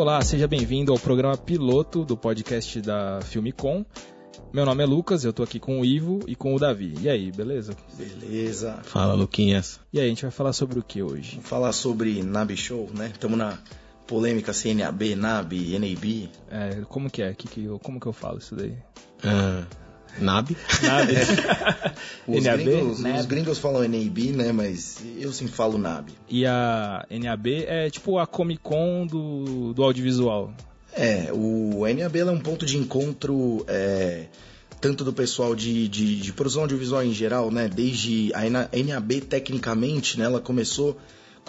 Olá, seja bem-vindo ao programa piloto do podcast da Filmicom. Meu nome é Lucas, eu tô aqui com o Ivo e com o Davi. E aí, beleza? Beleza. Fala, Luquinhas. E aí, a gente vai falar sobre o que hoje? Vamos falar sobre NAB Show, né? Estamos na polêmica CNAB, NAB, NAB. É, como que é? Que que eu, como que eu falo isso daí? Ah, NAB. Nada. Os, NAB, gringos, NAB. os gringos falam NAB, né? Mas eu sempre falo NAB. E a NAB é tipo a Comic Con do, do audiovisual. É, o NAB é um ponto de encontro é, tanto do pessoal de, de, de produção audiovisual em geral, né? Desde a NA NAB, tecnicamente, né? Ela começou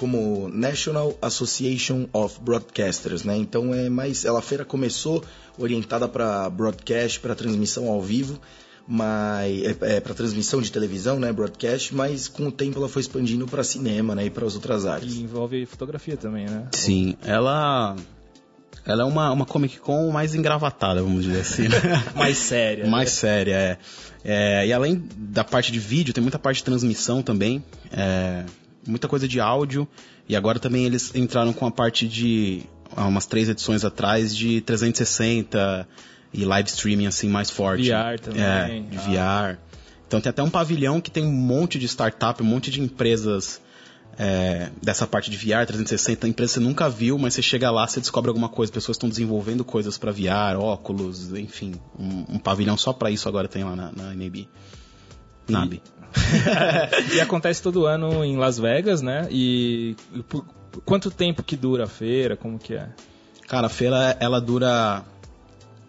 como National Association of Broadcasters, né? Então é mais, ela a feira começou orientada para broadcast, para transmissão ao vivo, mas é, é para transmissão de televisão, né? Broadcast, mas com o tempo ela foi expandindo para cinema, né? E para as outras áreas. E envolve fotografia também, né? Sim, ela. Ela é uma, uma Comic Con mais engravatada, vamos dizer assim. né? Mais séria. mais séria, é. É, E além da parte de vídeo, tem muita parte de transmissão também. é, muita coisa de áudio. E agora também eles entraram com a parte de. há umas três edições atrás, de 360 e live streaming assim mais forte. VR também. É, de VR. Então tem até um pavilhão que tem um monte de startup, um monte de empresas é, dessa parte de VR 360, empresa que você nunca viu, mas você chega lá, você descobre alguma coisa, pessoas estão desenvolvendo coisas para VR, óculos, enfim, um, um pavilhão só para isso agora tem lá na, na NAB. NAB. e acontece todo ano em Las Vegas, né? E por quanto tempo que dura a feira? Como que é? Cara, a feira ela dura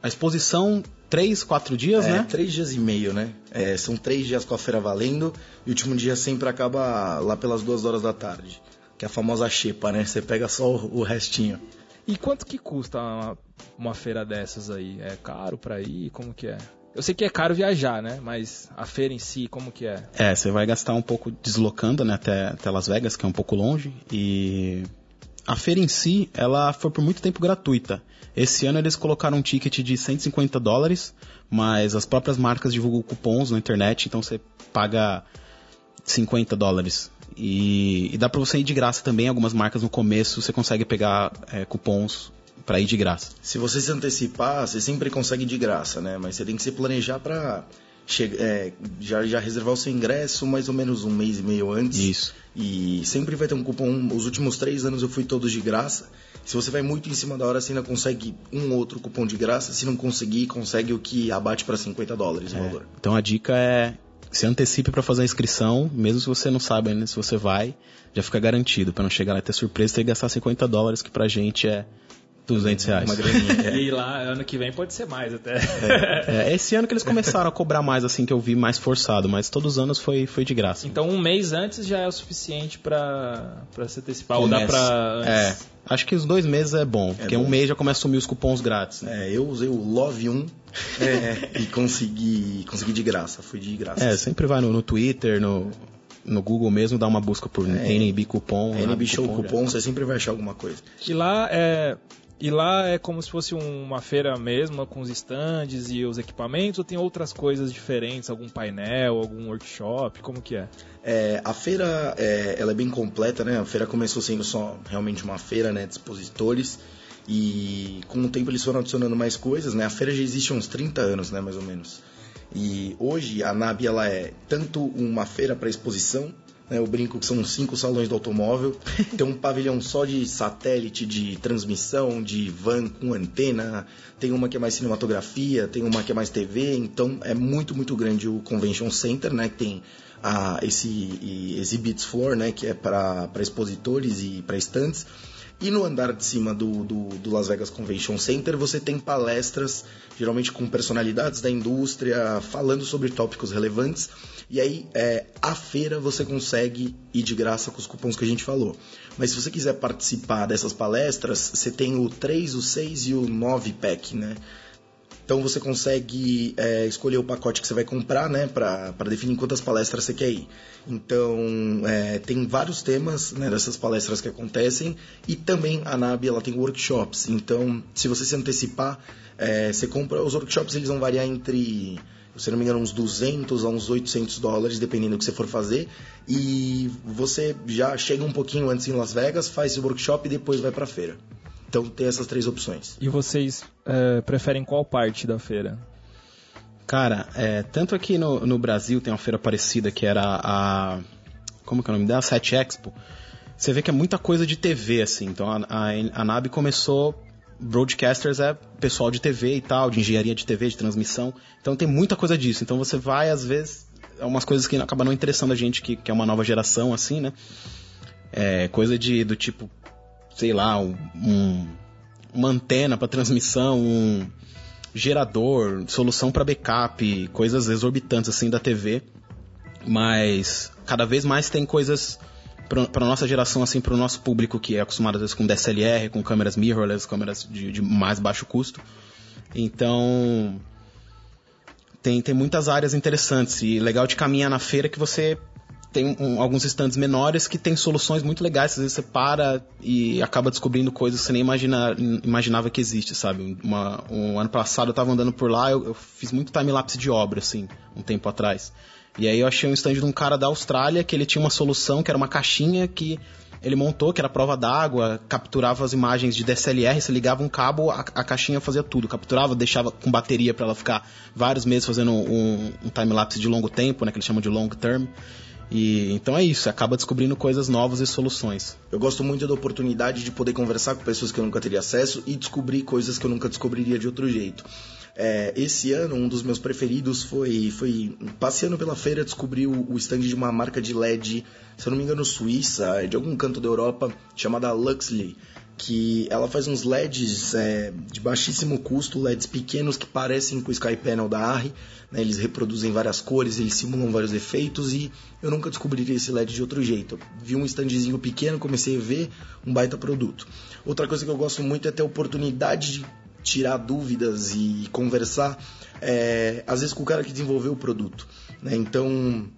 a exposição três, quatro dias, É, né? três dias e meio, né? É, são três dias com a feira valendo e o último dia sempre acaba lá pelas duas horas da tarde. Que é a famosa xepa, né? Você pega só o, o restinho. E quanto que custa uma, uma feira dessas aí? É caro pra ir? Como que é? Eu sei que é caro viajar, né? Mas a feira em si, como que é? É, você vai gastar um pouco deslocando, né, até, até Las Vegas, que é um pouco longe, e a feira em si, ela foi por muito tempo gratuita. Esse ano eles colocaram um ticket de 150 dólares, mas as próprias marcas divulgam cupons na internet, então você paga 50 dólares. E, e dá pra você ir de graça também, algumas marcas no começo você consegue pegar é, cupons pra ir de graça. Se você se antecipar, você sempre consegue de graça, né? Mas você tem que se planejar che- é, já, já reservar o seu ingresso mais ou menos um mês e meio antes. Isso. E sempre vai ter um cupom. Os últimos três anos eu fui todos de graça. Se você vai muito em cima da hora, você ainda consegue um outro cupom de graça. Se não conseguir, consegue o que abate para 50 dólares o valor. Então a dica é se antecipe para fazer a inscrição, mesmo se você não sabe ainda se você vai, já fica garantido, para não chegar lá e ter surpresa e gastar 50 dólares, que pra gente é 200 reais. Uma graninha. é. E lá, ano que vem pode ser mais até. É, esse ano que eles começaram a cobrar mais, assim, que eu vi mais forçado, mas todos os anos foi, foi de graça. Então um mês antes já é o suficiente pra, pra se antecipar. Ou dá Começa. pra... É, acho que os dois meses é bom, porque bom. um mês já começa a sumir os cupons grátis. Né? É, eu usei o Love 1 é, e consegui, consegui de graça. Fui de graça. É, sempre vai no, no Twitter, no, no Google mesmo, dá uma busca por NB cupom. NB Show já. cupom, você sempre vai achar alguma coisa. E lá é... E lá é como se fosse uma feira mesmo, com os stands e os equipamentos, ou tem outras coisas diferentes, algum painel, algum workshop, como que é? É, a feira é, ela é bem completa, né? A feira começou sendo só realmente uma feira né, de expositores e com o tempo eles foram adicionando mais coisas, né? A feira já existe há uns 30 anos, né, mais ou menos. E hoje a NAB ela é tanto uma feira para exposição, né? Eu brinco que são cinco salões do automóvel, tem um pavilhão só de satélite, de transmissão, de van com antena, tem uma que é mais cinematografia, tem uma que é mais TV, então é muito, muito grande o Convention Center, né? Que tem a, esse e- Exhibits Floor, né? Que é para expositores e para stands. E no andar de cima do, do, do Las Vegas Convention Center você tem palestras, geralmente com personalidades da indústria, falando sobre tópicos relevantes. E aí, é, a feira você consegue ir de graça com os cupons que a gente falou. Mas se você quiser participar dessas palestras, você tem o 3, o 6 e o 9 pack, né? Então você consegue é, escolher o pacote que você vai comprar, né, para definir quantas palestras você quer ir. Então é, tem vários temas né, dessas palestras que acontecem e também a NAB ela tem workshops. Então se você se antecipar, é, você compra os workshops eles vão variar entre se não me engano, uns 200 a uns 800 dólares, dependendo do que você for fazer. E você já chega um pouquinho antes em Las Vegas, faz o workshop e depois vai para a feira. Então tem essas três opções. E vocês é, preferem qual parte da feira? Cara, é, tanto aqui no, no Brasil tem uma feira parecida que era a. Como que é o nome dela? Set Expo. Você vê que é muita coisa de TV, assim. Então a, a, a NAB começou. Broadcasters é pessoal de TV e tal, de engenharia de TV, de transmissão. Então tem muita coisa disso. Então você vai, às vezes, é umas coisas que acabam não interessando a gente, que, que é uma nova geração, assim, né? É, coisa de, do tipo, sei lá, um, um uma antena para transmissão, um gerador, solução para backup, coisas exorbitantes assim da TV. Mas cada vez mais tem coisas para nossa geração, assim, para o nosso público que é acostumado às vezes com DSLR, com câmeras mirrorless, câmeras de, de mais baixo custo. Então tem, tem muitas áreas interessantes e legal de caminhar na feira que você tem um, alguns stands menores que tem soluções muito legais. Às vezes você para e acaba descobrindo coisas que você nem imagina, imaginava que existe, sabe? Uma, um ano passado eu tava andando por lá, eu, eu fiz muito time-lapse de obra, assim, um tempo atrás. E aí eu achei um stand de um cara da Austrália que ele tinha uma solução que era uma caixinha que ele montou, que era prova d'água, capturava as imagens de DSLR, você ligava um cabo, a, a caixinha fazia tudo, capturava, deixava com bateria para ela ficar vários meses fazendo um, um time-lapse de longo tempo, né, que eles chamam de long term. E então é isso, acaba descobrindo coisas novas e soluções. Eu gosto muito da oportunidade de poder conversar com pessoas que eu nunca teria acesso e descobrir coisas que eu nunca descobriria de outro jeito. É, esse ano, um dos meus preferidos foi, foi passeando pela feira, descobri o, o stand de uma marca de LED, se eu não me engano, suíça, de algum canto da Europa, chamada Luxley que ela faz uns LEDs é, de baixíssimo custo, LEDs pequenos que parecem com o Sky Panel da Arri, né, eles reproduzem várias cores, eles simulam vários efeitos e eu nunca descobriria esse LED de outro jeito. vi um standzinho pequeno, comecei a ver um baita produto. Outra coisa que eu gosto muito é ter a oportunidade de tirar dúvidas e conversar, é, às vezes com o cara que desenvolveu o produto. Né? Então,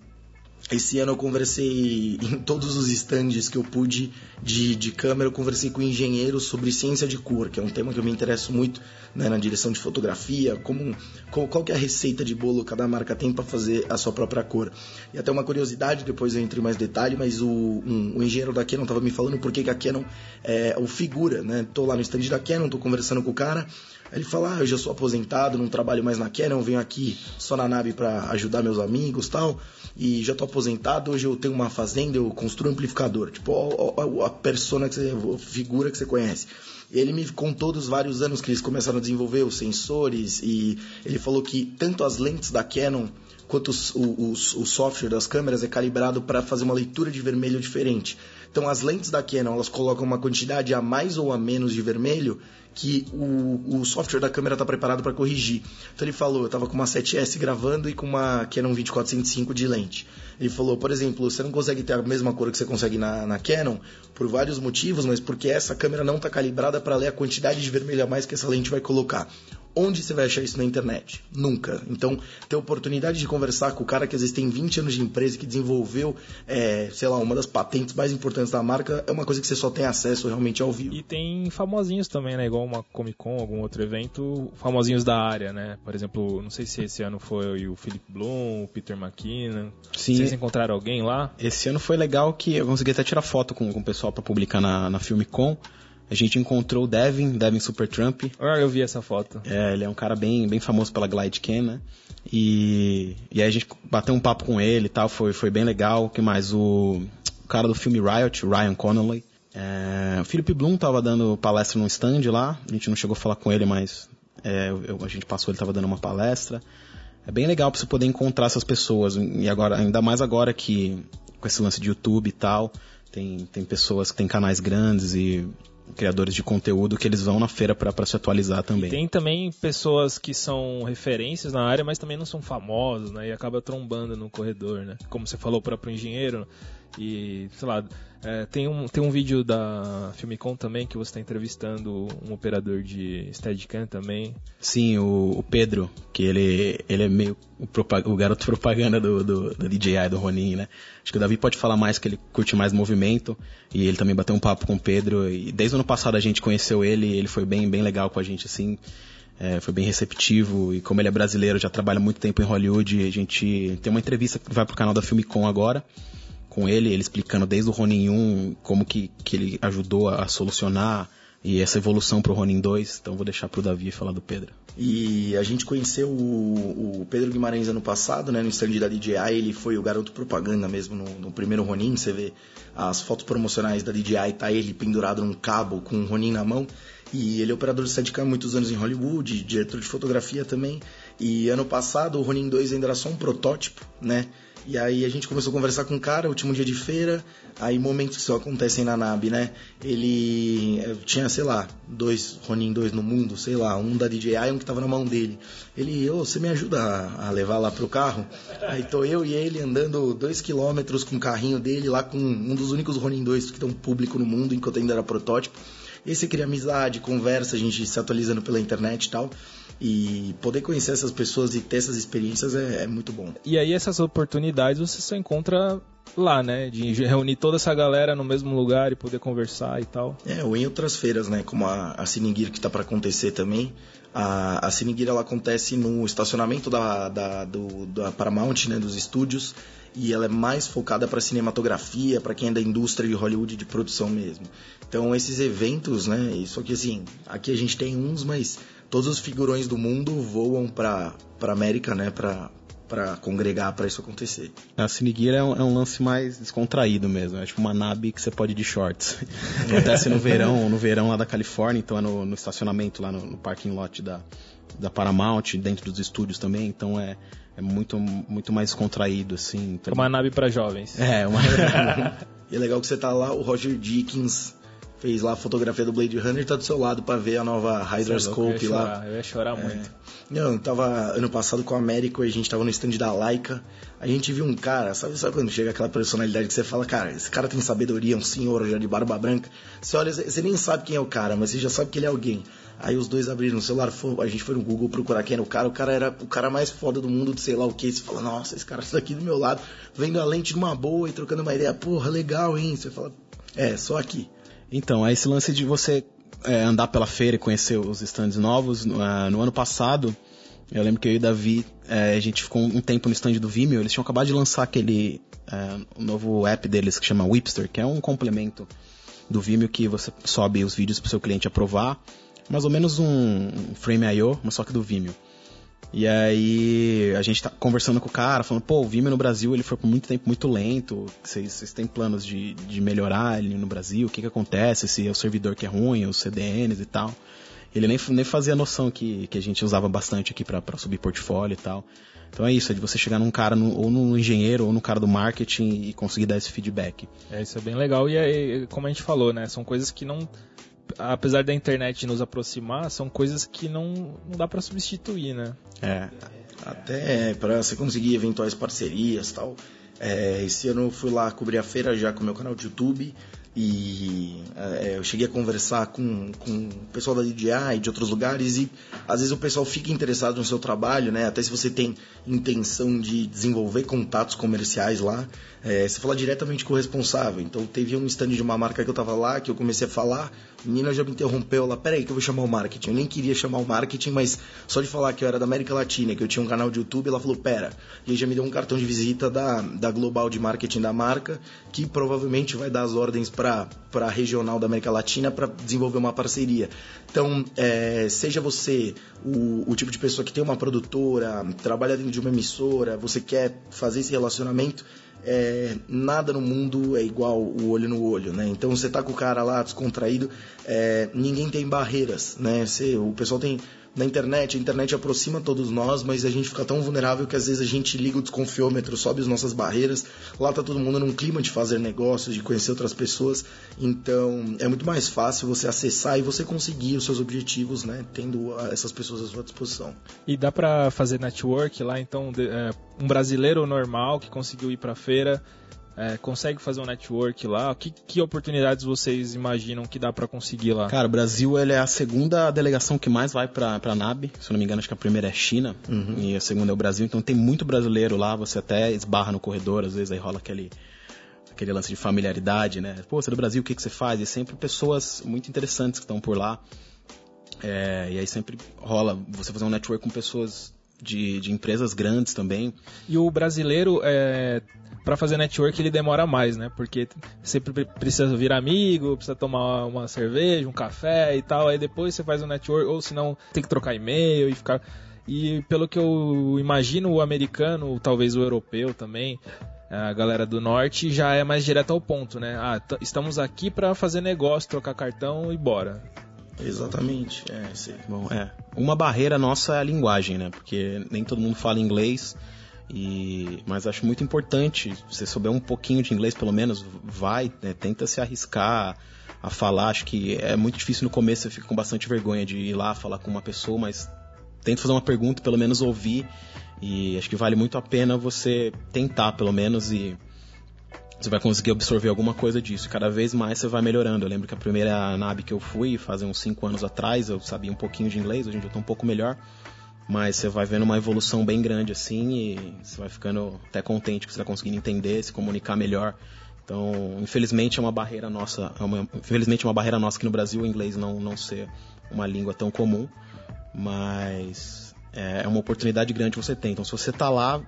esse ano eu conversei em todos os estandes que eu pude de, de câmera, eu conversei com engenheiros sobre ciência de cor, que é um tema que eu me interesso muito né, na direção de fotografia, como, qual, qual que é a receita de bolo cada marca tem para fazer a sua própria cor. E até uma curiosidade, depois eu entro em mais detalhe, mas o, um, o engenheiro da Canon estava me falando por que, a Canon é o figura, né? Tô lá no stand da Canon, tô conversando com o cara, ele fala, ah, eu já sou aposentado, não trabalho mais na Canon, venho aqui só na nave para ajudar meus amigos tal, e já tô aposentado, hoje eu tenho uma fazenda, eu construo um amplificador. Tipo, a, a, a persona que você, a figura que você conhece. Ele me contou dos vários anos que eles começaram a desenvolver os sensores e ele falou que tanto as lentes da Canon quanto os, os, o software das câmeras é calibrado para fazer uma leitura de vermelho diferente. Então as lentes da Canon elas colocam uma quantidade a mais ou a menos de vermelho que o, o software da câmera está preparado para corrigir. Então ele falou, eu estava com uma 7S gravando e com uma Canon 2405 de lente. Ele falou, por exemplo, você não consegue ter a mesma cor que você consegue na, na Canon por vários motivos, mas porque essa câmera não está calibrada para ler a quantidade de vermelho a mais que essa lente vai colocar. Onde você vai achar isso na internet? Nunca. Então, ter a oportunidade de conversar com o cara que às vezes tem 20 anos de empresa, que desenvolveu, é, sei lá, uma das patentes mais importantes da marca, é uma coisa que você só tem acesso realmente ao vivo. E tem famosinhos também, né? Igual uma Comic Con, algum outro evento, famosinhos da área, né? Por exemplo, não sei se esse ano foi o Philip Bloom, o Peter McKinnon. Sim. Vocês encontraram alguém lá? Esse ano foi legal que eu consegui até tirar foto com, com o pessoal para publicar na, na Filmicon. A gente encontrou o Devin, Devin Supertramp. Ah, eu vi essa foto. É, ele é um cara bem, bem famoso pela Glide Cam, né? E, e aí a gente bateu um papo com ele e tal, foi, foi bem legal. O que mais? O, o cara do filme Riot, Ryan Connolly. É, o Philip Bloom tava dando palestra no stand lá. A gente não chegou a falar com ele, mas é, eu, a gente passou, ele tava dando uma palestra. É bem legal pra você poder encontrar essas pessoas. E agora, ainda mais agora que com esse lance de YouTube e tal, tem, tem pessoas que têm canais grandes e criadores de conteúdo que eles vão na feira para se atualizar também. E tem também pessoas que são referências na área, mas também não são famosos, né? E acaba trombando no corredor, né? Como você falou, o próprio engenheiro e, sei lá, é, tem, um, tem um vídeo da Filmicon também que você está entrevistando um operador de Steadicam também. Sim, o, o, Pedro, que ele, ele é meio o, o garoto propaganda do, do, do, DJI, do Ronin, né? Acho que o Davi pode falar mais, que ele curte mais movimento. E ele também bateu um papo com o Pedro. E desde o ano passado a gente conheceu ele, ele foi bem, bem legal com a gente, assim. É, foi bem receptivo e como ele é brasileiro, já trabalha muito tempo em Hollywood, a gente tem uma entrevista que vai pro canal da Filmicon agora com ele, ele explicando desde o Ronin 1 como que, que ele ajudou a, solucionar e essa evolução pro Ronin 2. Então vou deixar pro Davi falar do Pedro. E a gente conheceu o, o Pedro Guimarães ano passado, né, no stand da DJI, ele foi o garoto propaganda mesmo no, no, primeiro Ronin, você vê as fotos promocionais da DJI, tá ele pendurado num cabo com um Ronin na mão, e ele é operador de Steadicam muitos anos em Hollywood, diretor de fotografia também, e ano passado o Ronin 2 ainda era só um protótipo, né, e aí a gente começou a conversar com o cara, último dia de feira, aí momentos que só acontecem na NAB, né? Ele eh, tinha, sei lá, dois Ronin 2 no mundo, sei lá, um da DJI e um que tava na mão dele. Ele, ô, oh, você me ajuda a, levar lá pro carro? Aí tô eu e ele andando dois quilômetros com o carrinho dele lá com um dos únicos Ronin 2 que estão público no mundo, enquanto ainda era protótipo. E você cria amizade, conversa, a gente se atualizando pela internet e tal. E poder conhecer essas pessoas e ter essas experiências é, é muito bom. E aí essas oportunidades você só encontra lá, né? De reunir toda essa galera no mesmo lugar e poder conversar e tal. É, ou em outras feiras, né? Como a, a que está para acontecer também. A, a ela acontece no estacionamento da, da, do, da Paramount, né? Dos estúdios. E ela é mais focada para cinematografia, para quem é da indústria de Hollywood de produção mesmo. Então esses eventos, né? Isso aqui assim, aqui a gente tem uns, mas todos os figurões do mundo voam para para América, né, para para congregar para isso acontecer. A Cinegear é um, é um, lance mais descontraído mesmo, é tipo uma nave que você pode ir de shorts. Acontece no verão, no verão lá da Califórnia, então é no, no estacionamento lá no, no, parking lot da, da Paramount, dentro dos estúdios também, então é, é muito, muito mais contraído, assim. Então... Uma nave para jovens. É, uma... e é legal que você tá lá, o Roger Dickens fez lá a fotografia do Blade Runner, tá do seu lado para ver a nova Hydra Scope lá. eu ia chorar é. muito. Não, tava ano passado com o Américo, a gente tava no stand da Laika, a gente viu um cara, sabe, sabe quando chega aquela personalidade que você fala, cara, esse cara tem sabedoria, um senhor já de barba branca. Você olha, você nem sabe quem é o cara, mas você já sabe que ele é alguém. Aí os dois abriram o celular, a gente foi no Google procurar quem era o cara, o cara era o cara mais foda do mundo de sei lá o que. Você fala, nossa, esse cara está aqui do meu lado, vendo a lente numa boa e trocando uma ideia, porra, legal, hein? Você fala, é, só aqui. Então, é esse lance de você é, andar pela feira e conhecer os stands novos. No, uh, no ano passado, eu lembro que eu e o Davi, é, a gente ficou um tempo no stand do Vimeo. Eles tinham acabado de lançar aquele é, um novo app deles que chama Whipster, que é um complemento do Vimeo que você sobe os vídeos para o seu cliente aprovar. Mais ou menos um, um Frame.io, mas só que do Vimeo. E aí a gente tá conversando com o cara, falando, pô, o Vimeo no Brasil ele foi por muito tempo muito lento. Vocês, têm planos de, de melhorar ele no Brasil? O que que acontece? Se é o servidor que é ruim, os CDNs e tal. Ele nem, nem fazia noção que, que a gente usava bastante aqui para subir portfólio e tal. Então é isso, é de você chegar num cara, no, ou no engenheiro, ou no cara do marketing e conseguir dar esse feedback. É, isso é bem legal. E é, como a gente falou, né? São coisas que não apesar da internet nos aproximar, são coisas que não, não dá para substituir, né? É. Até para você conseguir eventuais parcerias tal. É, esse ano eu fui lá cobrir a feira já com o meu canal de YouTube. E é, eu cheguei a conversar com, com o pessoal da DJI de outros lugares e às vezes o pessoal fica interessado no seu trabalho, né? Até se você tem intenção de desenvolver contatos comerciais lá, é, você fala diretamente com o responsável. Então teve um stand de uma marca que eu tava lá, que eu comecei a falar, a menina já me interrompeu lá, peraí que eu vou chamar o marketing. Eu nem queria chamar o marketing, mas só de falar que eu era da América Latina, que eu tinha um canal de YouTube, ela falou, pera. E aí já me deu um cartão de visita da, da Global de Marketing da marca, que provavelmente vai dar as ordens para a regional da América Latina para desenvolver uma parceria. Então, é, seja você o, o tipo de pessoa que tem uma produtora, trabalha dentro de uma emissora, você quer fazer esse relacionamento, é, nada no mundo é igual o olho no olho, né? Então você tá com o cara lá descontraído, é, ninguém tem barreiras, né? Você, o pessoal tem na internet, a internet aproxima todos nós, mas a gente fica tão vulnerável que às vezes a gente liga o desconfiômetro, sobe as nossas barreiras. Lá tá todo mundo num clima de fazer negócios, de conhecer outras pessoas. Então é muito mais fácil você acessar e você conseguir os seus objetivos, né? Tendo essas pessoas à sua disposição. E dá para fazer network lá, então, é, um brasileiro normal que conseguiu ir para feira é, consegue fazer um network lá? Que, que oportunidades vocês imaginam que dá para conseguir lá? Cara, o Brasil ele é a segunda delegação que mais vai para a NAB. Se eu não me engano, acho que a primeira é China uhum. e a segunda é o Brasil. Então tem muito brasileiro lá. Você até esbarra no corredor, às vezes aí rola aquele aquele lance de familiaridade, né? Pô, você é do Brasil, o que, que você faz? E sempre pessoas muito interessantes que estão por lá. É, e aí sempre rola você fazer um network com pessoas de, de empresas grandes também. E o brasileiro, é, para fazer network, ele demora mais, né? Porque sempre precisa vir amigo, precisa tomar uma cerveja, um café e tal. Aí depois você faz um network, ou senão tem que trocar e-mail e ficar. E pelo que eu imagino, o americano, talvez o europeu também, a galera do norte já é mais direto ao ponto, né? Ah, estamos aqui para fazer negócio, trocar cartão e bora. Exatamente, é, sei. Bom, é. Uma barreira nossa é a linguagem, né? Porque nem todo mundo fala inglês. E, mas acho muito importante, você souber um pouquinho de inglês, pelo menos, vai, né, tenta se arriscar a falar. Acho que é muito difícil no começo, você fica com bastante vergonha de ir lá falar com uma pessoa, mas tenta fazer uma pergunta, pelo menos ouvir. E acho que vale muito a pena você tentar, pelo menos, e você vai conseguir absorver alguma coisa disso. Cada vez mais você vai melhorando. Eu lembro que a primeira NAB que eu fui, fazer uns 5 anos atrás, eu sabia um pouquinho de inglês, hoje em dia eu tô um pouco melhor. Mas você vai vendo uma evolução bem grande assim e você vai ficando até contente que você está conseguindo entender, se comunicar melhor. Então, infelizmente é uma barreira nossa, é uma, infelizmente é uma barreira nossa aqui no Brasil o inglês não, não ser uma língua tão comum, mas é, é uma oportunidade grande que você tem. Então, se você está lá,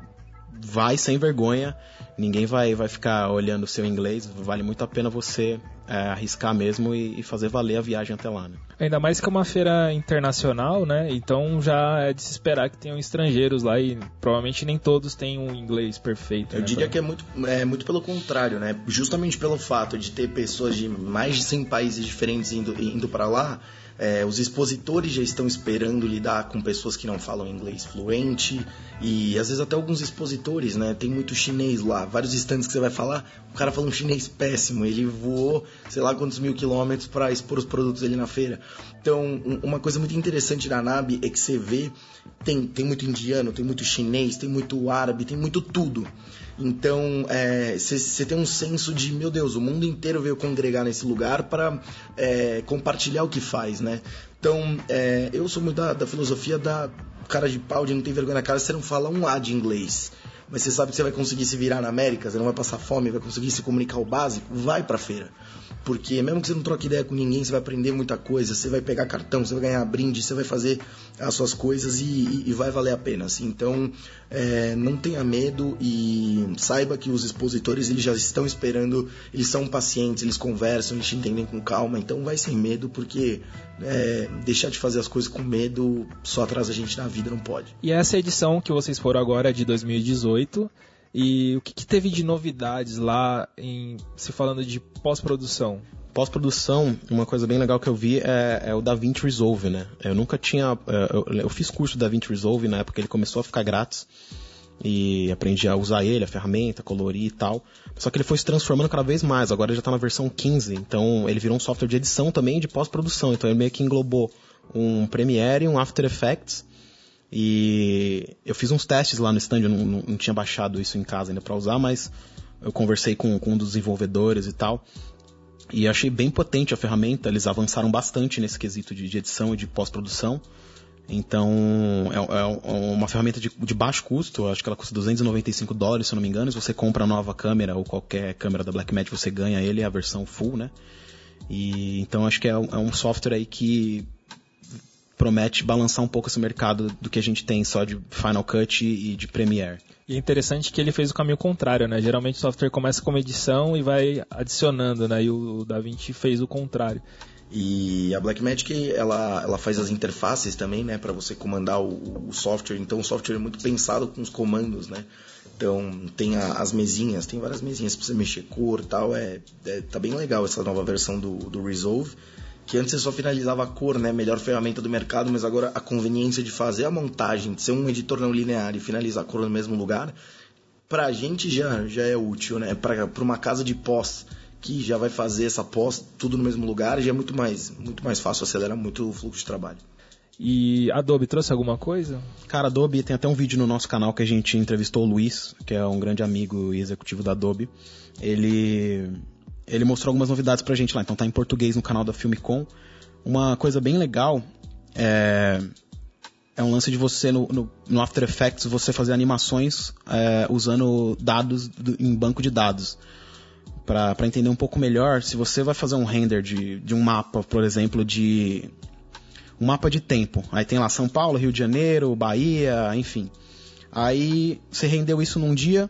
vai sem vergonha, ninguém vai, vai ficar olhando o seu inglês, vale muito a pena você é, arriscar mesmo e, e, fazer valer a viagem até lá. Né? Ainda mais que é uma feira internacional, né? Então já é de se esperar que tenham estrangeiros lá e provavelmente nem todos têm um inglês perfeito. Eu né, diria pra... que é muito, é muito pelo contrário, né? Justamente pelo fato de ter pessoas de mais de 100 países diferentes indo, indo para lá, é, os expositores já estão esperando lidar com pessoas que não falam inglês fluente e às vezes até alguns expositores, né? Tem muito chinês lá, vários estantes que você vai falar, o cara fala um chinês péssimo, ele voou sei lá quantos mil quilômetros para expor os produtos dele na feira. Então, uma coisa muito interessante da NAB é que você vê, tem, tem muito indiano, tem muito chinês, tem muito árabe, tem muito tudo. Então, você é, tem um senso de, meu Deus, o mundo inteiro veio congregar nesse lugar para é, compartilhar o que faz, né? Então, é, eu sou muito da, da filosofia da cara de pau, de não ter vergonha na cara, você não fala um A de inglês mas você sabe que você vai conseguir se virar na América, você não vai passar fome, vai conseguir se comunicar o básico, vai pra feira. Porque mesmo que você não troque ideia com ninguém, você vai aprender muita coisa, você vai pegar cartão, você vai ganhar brinde, você vai fazer as suas coisas e, e, e vai valer a pena. Assim. Então, é, não tenha medo e saiba que os expositores eles já estão esperando, eles são pacientes, eles conversam, eles te entendem com calma. Então, vai sem medo, porque é, deixar de fazer as coisas com medo só atrasa a gente na vida, não pode. E essa edição que vocês foram agora é de 2018. E o que, que teve de novidades lá em se falando de pós-produção? Pós-produção, uma coisa bem legal que eu vi é, é o DaVinci Resolve, né? Eu nunca tinha. É, eu, eu fiz curso do DaVinci Resolve na época ele começou a ficar grátis e aprendi a usar ele, a ferramenta, colorir e tal. Só que ele foi se transformando cada vez mais. Agora ele já está na versão 15, então ele virou um software de edição também de pós-produção. Então ele meio que englobou um Premiere, um After Effects e eu fiz uns testes lá no stand, eu não, não, não tinha baixado isso em casa ainda para usar, mas eu conversei com, com um dos desenvolvedores e tal. E achei bem potente a ferramenta, eles avançaram bastante nesse quesito de, de edição e de pós-produção. Então, é, é, uma ferramenta de, de, baixo custo, acho que ela custa 295 dólares, se eu não me engano. Se você compra a nova câmera ou qualquer câmera da Blackmagic, você ganha ele, a versão full, né? E, então, acho que é, é um software aí que promete balançar um pouco esse mercado do que a gente tem só de Final Cut e de Premiere. E é interessante que ele fez o caminho contrário, né? Geralmente o software começa com uma edição e vai adicionando, né? E o DaVinci fez o contrário. E a Blackmagic ela, ela faz as interfaces também, né, para você comandar o, o, software. Então o software é muito pensado com os comandos, né? Então tem a, as mesinhas, tem várias mesinhas para você mexer cor, tal. É, é tá bem legal essa nova versão do, do Resolve que antes você só finalizava a cor, né? Melhor ferramenta do mercado, mas agora a conveniência de fazer a montagem, de ser um editor não linear e finalizar a cor no mesmo lugar, pra gente já, já é útil, né? Pra, pra uma casa de pós que já vai fazer essa pós tudo no mesmo lugar, já é muito mais, muito mais fácil, acelera muito o fluxo de trabalho. E Adobe trouxe alguma coisa? Cara, Adobe tem até um vídeo no nosso canal que a gente entrevistou o Luiz, que é um grande amigo e executivo da Adobe. Ele ele mostrou algumas novidades pra gente lá. Então tá em português no canal da Filmicom. Uma coisa bem legal é, é um lance de você no, no, no After Effects você fazer animações é, usando dados do, em banco de dados. Para entender um pouco melhor, se você vai fazer um render de, de um mapa, por exemplo, de um mapa de tempo. Aí tem lá São Paulo, Rio de Janeiro, Bahia, enfim. Aí você rendeu isso num dia,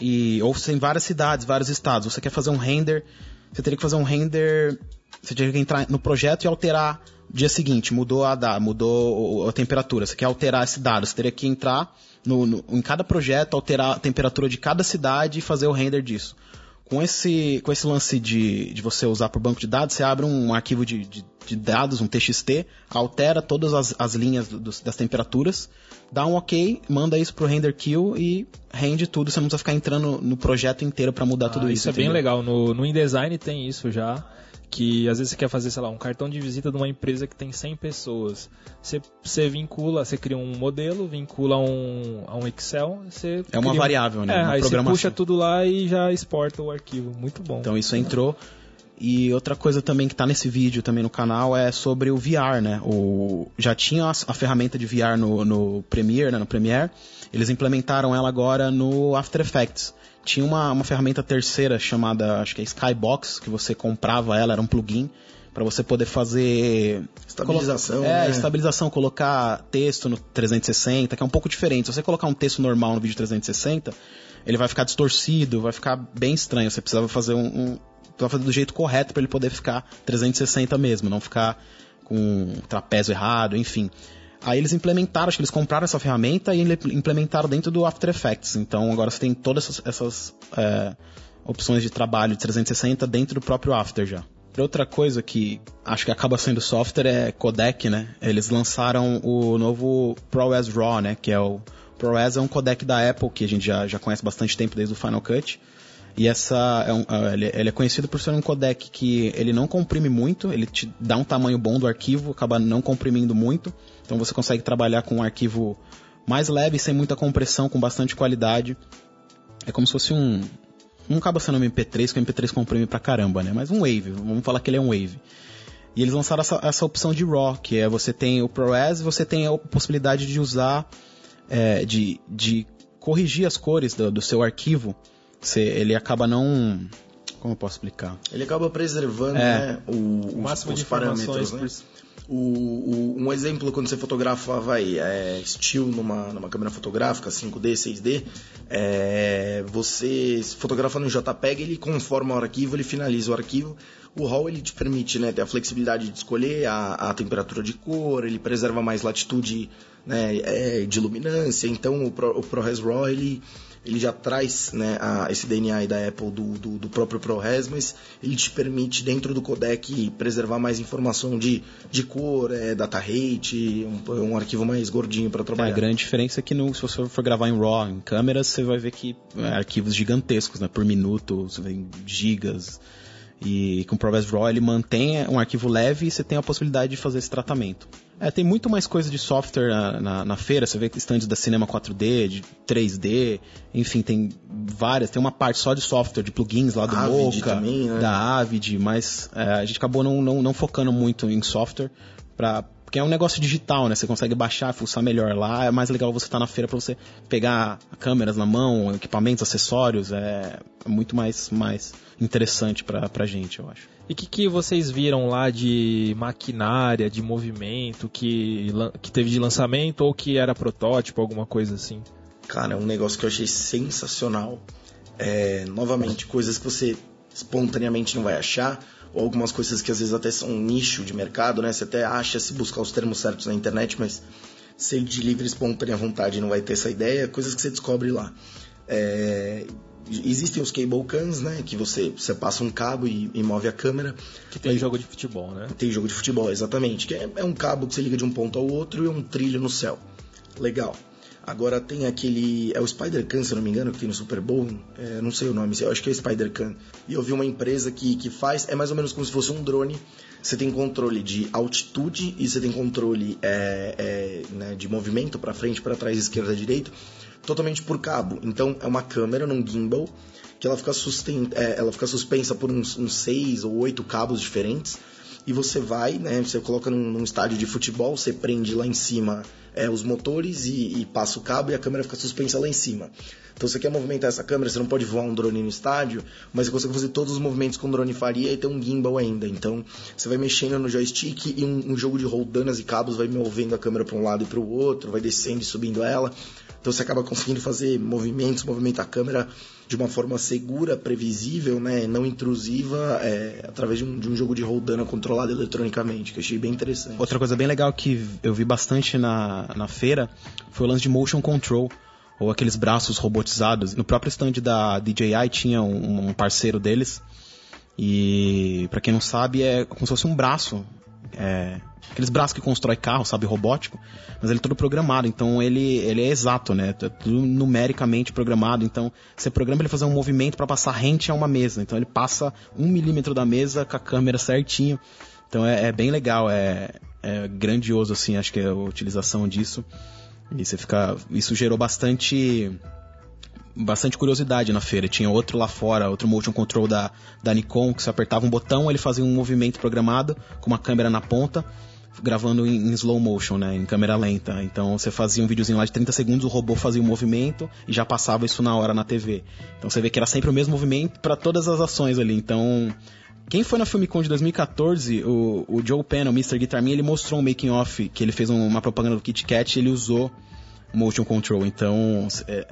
e ou tem várias cidades, vários estados. Você quer fazer um render, você teria que fazer um render, você teria que entrar no projeto e alterar dia seguinte, mudou a mudou a temperatura. Você quer alterar esse dado, você teria que entrar no, no, em cada projeto, alterar a temperatura de cada cidade e fazer o render disso. Com esse, com esse lance de, de você usar por banco de dados, você abre um arquivo de, de, de dados, um TXT, altera todas as, as linhas do, das temperaturas, dá um ok, manda isso pro render queue e rende tudo. Você não precisa ficar entrando no projeto inteiro para mudar ah, tudo isso. Isso é entendeu? bem legal. No, no InDesign tem isso já que às vezes você quer fazer, sei lá, um cartão de visita de uma empresa que tem 100 pessoas. Você, você vincula, você cria um modelo, vincula um, a um Excel, você É uma cria, variável, né? É, uma aí você puxa tudo lá e já exporta o arquivo. Muito bom. Então isso entrou. E outra coisa também que está nesse vídeo também no canal é sobre o VR, né? O, já tinha a, a ferramenta de VR no, no Premiere, né? No Premiere. Eles implementaram ela agora no After Effects tinha uma, uma ferramenta terceira chamada, acho que é Skybox, que você comprava ela, era um plugin para você poder fazer estabilização, colo... é, né? estabilização, colocar texto no 360, que é um pouco diferente. Se você colocar um texto normal no vídeo 360, ele vai ficar distorcido, vai ficar bem estranho. Você precisava fazer um, um precisava fazer do jeito correto para ele poder ficar 360 mesmo, não ficar com trapézio errado, enfim. Aí eles implementaram, acho que eles compraram essa ferramenta e implementaram dentro do After Effects. Então agora você tem todas essas, essas é, opções de trabalho de 360 dentro do próprio After já. Outra coisa que acho que acaba sendo software é codec, né? Eles lançaram o novo ProRes RAW, né? Que é o ProRes é um codec da Apple que a gente já, já conhece bastante tempo desde o Final Cut. E essa é um, ele, ele, é conhecido por ser um codec que ele não comprime muito, ele te dá um tamanho bom do arquivo, acaba não comprimindo muito. Então você consegue trabalhar com um arquivo mais leve, sem muita compressão, com bastante qualidade. É como se fosse um. Não acaba sendo um MP3, que o MP3 comprime pra caramba, né? Mas um Wave, vamos falar que ele é um Wave. E eles lançaram essa, essa opção de RAW, que é você tem o ProRes e você tem a possibilidade de usar, é, de, de corrigir as cores do, do seu arquivo. Você, ele acaba não. Como eu posso explicar? Ele acaba preservando é, né, o, o máximo os, de parâmetros. Né? O, o, um exemplo, quando você fotografa, vai, é, still numa, numa câmera fotográfica, 5D, 6D, é, você fotografa no JPEG, ele conforma o arquivo, ele finaliza o arquivo. O RAW ele te permite né, ter a flexibilidade de escolher a, a temperatura de cor, ele preserva mais latitude né, é, de luminância. Então o, Pro, o ProRes RAW ele ele já traz né, a, esse DNA da Apple do, do, do, próprio ProRes, mas ele te permite dentro do codec preservar mais informação de, de cor, é, data rate, um, um arquivo mais gordinho para trabalhar. É, a grande diferença é que no, se você for gravar em RAW, em câmeras, você vai ver que é, arquivos gigantescos, né, por minuto, você vê gigas. E com o ProRes RAW ele mantém um arquivo leve e você tem a possibilidade de fazer esse tratamento. É, tem muito mais coisa de software na, na, na, feira. Você vê stands da Cinema 4D, de 3D, enfim, tem várias. Tem uma parte só de software, de plugins lá do Avid Mocha, também, né? da Avid, mas é, a gente acabou não, não, não focando muito em software para porque é um negócio digital, né? Você consegue baixar, fuçar melhor lá. É mais legal você estar tá na feira para você pegar câmeras na mão, equipamentos, acessórios. É muito mais, mais interessante pra, pra gente, eu acho. E o que, que vocês viram lá de maquinária, de movimento que, que teve de lançamento ou que era protótipo, alguma coisa assim? Cara, é um negócio que eu achei sensacional. É, novamente, coisas que você espontaneamente não vai achar, ou algumas coisas que às vezes até são um nicho de mercado, né? Você até acha se buscar os termos certos na internet, mas se de livre espontânea vontade não vai ter essa ideia, coisas que você descobre lá. É, Existem os cable cams, né? Que você, você passa um cabo e, e move a câmera. Que tem jogo de futebol, né? Tem jogo de futebol, exatamente. Que é, é, um cabo que você liga de um ponto ao outro e um trilho no céu. Legal. Agora tem aquele. É o Spider Cam, se eu não me engano, que tem no Super Bowl. É, não sei o nome, eu acho que é Spider Cam. E eu vi uma empresa que, que faz. É mais ou menos como se fosse um drone. Você tem controle de altitude e você tem controle é, é, né, de movimento para frente, para trás, esquerda, direita totalmente por cabo. Então é uma câmera num gimbal que ela fica, é, ela fica suspensa por uns, uns seis ou oito cabos diferentes e você vai, né? Você coloca num, num estádio de futebol, você prende lá em cima é, os motores e, e, passa o cabo e a câmera fica suspensa lá em cima. Então você quer movimentar essa câmera, você não pode voar um drone no estádio, mas você consegue fazer todos os movimentos que um drone faria e ter um gimbal ainda. Então você vai mexendo no joystick e um, um jogo de roldanas e cabos vai movendo a câmera para um lado e para o outro, vai descendo e subindo ela. Então você acaba conseguindo fazer movimentos, movimentar a câmera de uma forma segura, previsível, né, não intrusiva, é, através de um, de um, jogo de roldana controlado eletronicamente, que eu achei bem interessante. Outra coisa bem legal que eu vi bastante na, na feira foi o lance de motion control, ou aqueles braços robotizados. No próprio stand da DJI tinha um, um parceiro deles, e para quem não sabe, é como se fosse um braço é, aqueles braços que constrói carro, sabe, robótico, mas ele é todo programado, então ele, ele é exato, né? É tudo numericamente programado, então você programa ele fazer um movimento para passar rente a uma mesa, então ele passa um milímetro da mesa com a câmera certinho, então é, é bem legal, é, é, grandioso assim, acho que é a utilização disso. E você fica, isso gerou bastante bastante curiosidade na feira. Tinha outro lá fora, outro motion control da, da Nikon, que você apertava um botão, ele fazia um movimento programado com uma câmera na ponta, gravando em, em, slow motion, né, em câmera lenta. Então você fazia um videozinho lá de 30 segundos, o robô fazia um movimento e já passava isso na hora na TV. Então você vê que era sempre o mesmo movimento para todas as ações ali. Então quem foi na Filmicon de 2014, o, o Joe Penn, o Mr. Guitar Me, ele mostrou um making off que ele fez uma propaganda do Kit Kat e ele usou motion control. Então, é,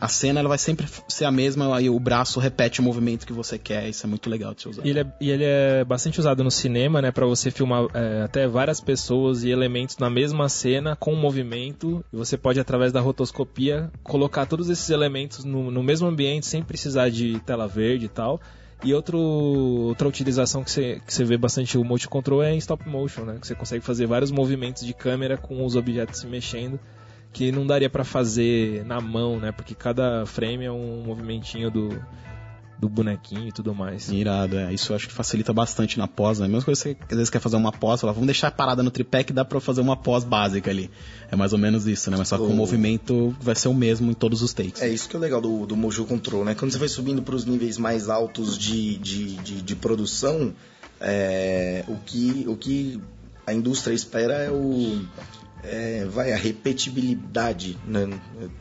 a cena ela vai sempre ser a mesma e o braço repete o movimento que você quer. Isso é muito legal de se usar. E ele é, e ele é bastante usado no cinema, né? Pra você filmar é, até várias pessoas e elementos na mesma cena com movimento. E você pode, através da rotoscopia, colocar todos esses elementos no, no mesmo ambiente sem precisar de tela verde e tal. E outro, outra utilização que você, que você vê bastante o motion control é em stop motion, né? Que você consegue fazer vários movimentos de câmera com os objetos se mexendo que não daria para fazer na mão, né? Porque cada frame é um movimentinho do, do bonequinho e tudo mais. Irado, é. Isso eu acho que facilita bastante na pós, né? A mesma coisa que você às vezes quer fazer uma pós, fala, vamos deixar parada no tripé que dá pra fazer uma pós básica ali. É mais ou menos isso, né? Mas só que o, o movimento vai ser o mesmo em todos os takes. É isso que é legal do, do Mojo Control, né? Quando você vai subindo para os níveis mais altos de, de, de, de produção, é, o, que, o que a indústria espera é o é, vai a repetibilidade, né?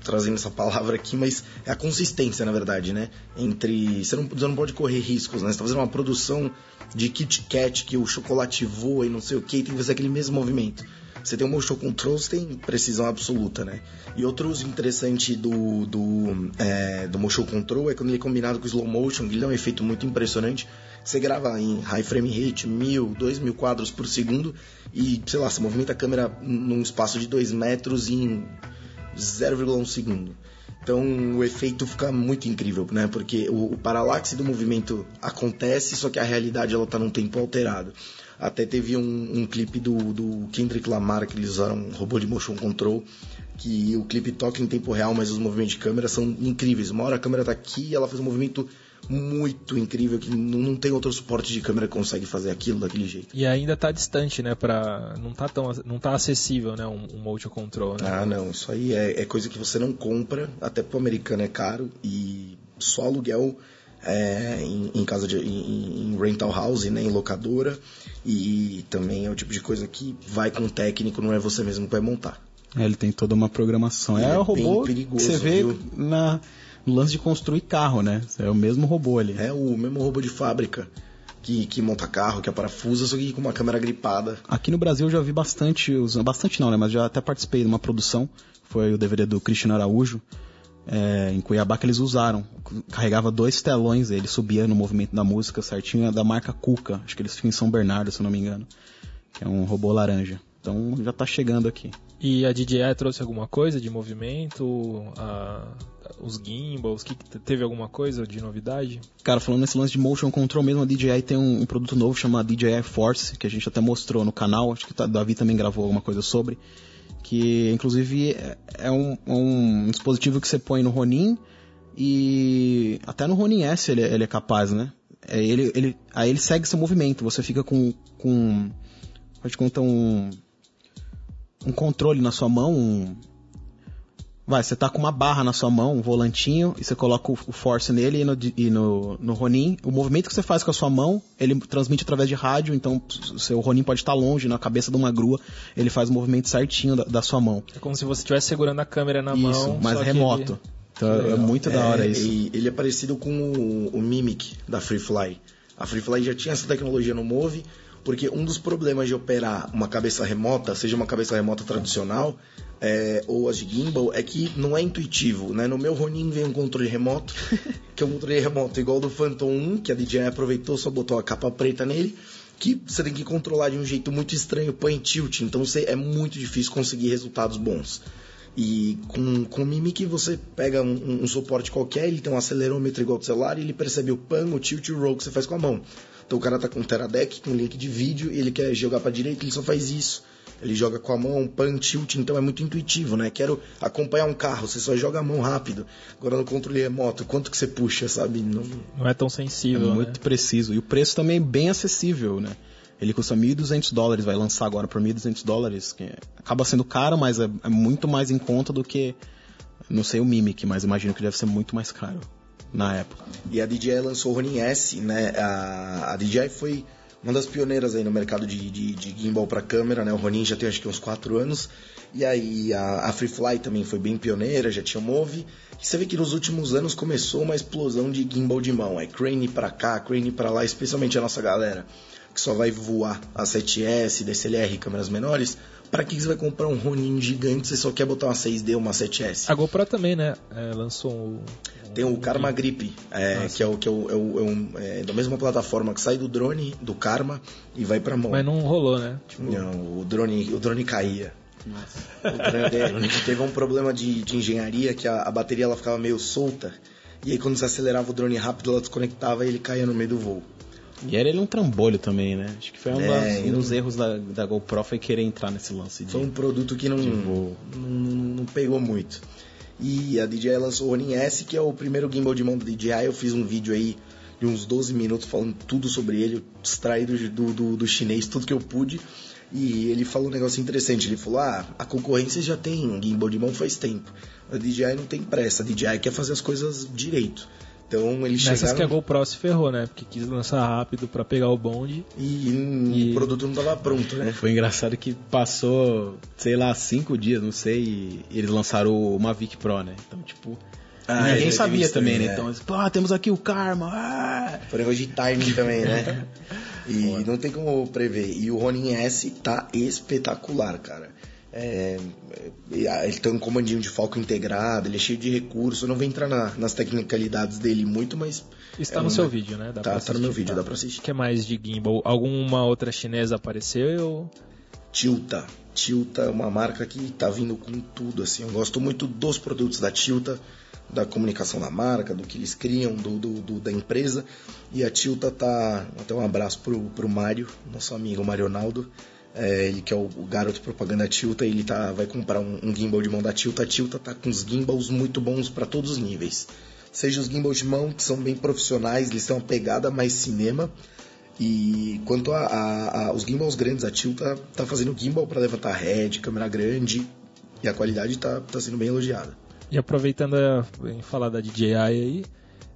trazendo essa palavra aqui, mas é a consistência, na verdade, né? Entre você não, você não pode correr riscos, né? Você está fazendo uma produção de Kit Kat que o chocolate voa e não sei o que, tem que fazer aquele mesmo movimento. Você tem o motion control, você tem precisão absoluta, né? E outro uso interessante do, do, é, do motion control é quando ele é combinado com slow motion, ele dá um efeito muito impressionante. Você grava em high frame rate, mil, dois mil quadros por segundo e, sei lá, você movimenta a câmera num espaço de 2 metros em 0,1 segundo. Então o efeito fica muito incrível, né? Porque o, o paralaxe do movimento acontece, só que a realidade ela tá num tempo alterado. Até teve um, um clipe do, do Kendrick Lamar que eles usaram um robô de motion control que o clipe toca em tempo real, mas os movimentos de câmera são incríveis. Uma hora a câmera tá aqui ela faz um movimento muito incrível que não tem outro suporte de câmera que consegue fazer aquilo daquele jeito. E ainda tá distante, né, para não tá tão não tá acessível, né, um, um motion control, né? Ah, não, isso aí é, é coisa que você não compra, até pro americano é caro e só aluguel é, em, em, casa de em, em, rental house, né, em locadora e também é o tipo de coisa que vai com o técnico, não é você mesmo que vai montar. É, ele tem toda uma programação. É, é, o robô perigoso, que você vê viu? na no lance de construir carro, né? É o mesmo robô ali. É o mesmo robô de fábrica. Que, que, monta carro, que é parafusa, só que com uma câmera gripada. Aqui no Brasil eu já vi bastante, bastante não, né? Mas já até participei de uma produção, foi o DVD do Cristiano Araújo, é, em Cuiabá que eles usaram. Carregava dois telões, ele subia no movimento da música certinho, é da marca Cuca, acho que eles ficam em São Bernardo, se eu não me engano. Que é um robô laranja. Então já tá chegando aqui. E a DJI trouxe alguma coisa de movimento? A, os gimbals? Que, teve alguma coisa de novidade? Cara, falando nesse lance de motion control mesmo, a DJI tem um, um produto novo chamado DJI Force, que a gente até mostrou no canal, acho que o Davi também gravou alguma coisa sobre que inclusive é, é um, um, dispositivo que você põe no Ronin e até no Ronin S ele, ele é capaz, né? É, ele, ele, aí ele segue seu movimento, você fica com, com pode contar um, um controle na sua mão, um, Vai, você tá com uma barra na sua mão, um volantinho, e você coloca o, o Force nele e no, e no, no Ronin. O movimento que você faz com a sua mão, ele transmite através de rádio, então o seu Ronin pode estar longe, na cabeça de uma grua, ele faz o movimento certinho da, da sua mão. É como se você estivesse segurando a câmera na Isso, mão. mas só que remoto. ele- Então é muito da hora É, isso. e ele é parecido com o, o Mimic da Freefly. A Freefly já tinha essa tecnologia no Move, porque um dos problemas de operar uma cabeça remota, seja uma cabeça remota tradicional é, ou as de gimbal, é que não é intuitivo. Né? No meu Ronin vem um controle remoto, que é um controle remoto igual do Phantom 1, que a DJI aproveitou, só botou a capa preta nele, que você tem que controlar de um jeito muito estranho, point tilt, então você, é muito difícil conseguir resultados bons. E com, com o Mimic você pega um, um suporte qualquer, ele tem um acelerômetro igual do celular e ele percebe o pan, o tilt e o roll que você faz com a mão. Então o cara tá com um Teradec, com um link de vídeo, e ele quer jogar pra direita, ele só faz isso. Ele joga com a mão, pan, tilt, então é muito intuitivo, né? Quero acompanhar um carro, você só joga a mão rápido. Agora no controle remoto, quanto que você puxa, sabe? Não... Não é tão É sensível. né? muito preciso. E o preço também é bem acessível, né? Ele custa 1.200 dólares, vai lançar agora por 1.200 dólares, que acaba sendo caro, mas é, é muito mais em conta do que, não sei o Mimic, mas imagino que deve ser muito mais caro na época. E a DJI lançou o Ronin S, né? A, a DJI foi uma das pioneiras aí no mercado de, de, de gimbal para câmera, né? O Ronin já tem acho que uns 4 anos. E aí a, a Freefly também foi bem pioneira, já tinha o Move. E você vê que nos últimos anos começou uma explosão de gimbal de mão. É crane para cá, crane para lá, especialmente a nossa galera que só vai voar a 7S, DSLR, câmeras menores. Para que você vai comprar um Ronin gigante se só quer botar uma 6D ou uma 7S? A GoPro também, né? É, lançou um. Tem o Karma Grip, é, que é o que é, o, é, o- é um- é da mesma plataforma que sai do drone, do Karma, e vai pra mão. Mas não rolou, né? Tipo, Não, o drone, o drone caía. O drone de- teve um problema de, de engenharia que a, a bateria ela ficava meio solta. E aí quando você acelerava o drone rápido, ela desconectava e ele caía no meio do voo. E era ele um trambolho também, né? Acho que foi um, É, das- um dos erros da, da GoPro foi querer entrar nesse lance de... Foi um produto que não, De voo. não, não- não pegou muito. E a DJI lançou o Ronin S, que é o primeiro gimbal de mão da DJI. Eu fiz um vídeo aí de uns 12 minutos falando tudo sobre ele, distraído do, do, do chinês, tudo que eu pude. E ele falou um negócio interessante. Ele falou: Ah, a concorrência já tem gimbal de mão faz tempo. A DJI não tem pressa, a DJI quer fazer as coisas direito. Então eles Nessas chegaram que a GoPro se ferrou, né? Porque quis lançar rápido pra pegar o bonde. e, E- o produto não estava pronto, né? Foi engraçado que passou, sei lá, cinco dias, não sei, e eles lançaram o Mavic Pro, né? Então, tipo, Ah, ninguém já sabia também, né? é. Então, pô, temos aqui o Karma, ah! Um negócio de timing também, né? E não tem como prever. E o Ronin S tá espetacular, cara. É, é, ele tem um comandinho de foco integrado, ele é cheio de recursos. Eu não vou entrar na- nas tecnicalidades dele muito, mas. Está é no uma- seu vídeo, né? Dá Tá, tá no meu vídeo, tá. dá pra assistir. O que mais de gimbal? Alguma outra chinesa apareceu? Tilta. Tilta é uma marca que tá vindo com tudo, assim. Eu gosto muito dos produtos da Tilta, da comunicação da marca, do que eles criam, do, do- do- da empresa. E a Tilta tá. Até um abraço pro, pro Mário, nosso amigo Marionaldo. É, ele que é o, garoto propaganda Tilta, ele tá, vai comprar um, um gimbal de mão da Tilta. A Tilta tá com os gimbals muito bons para todos os níveis. Seja os gimbals de mão, que são bem profissionais, eles têm uma pegada mais cinema. E quanto a, a- a- os gimbals grandes, a Tilta tá fazendo gimbal para levantar head, câmera grande, e a qualidade tá, tá sendo bem elogiada. E aproveitando a- em falar da DJI aí,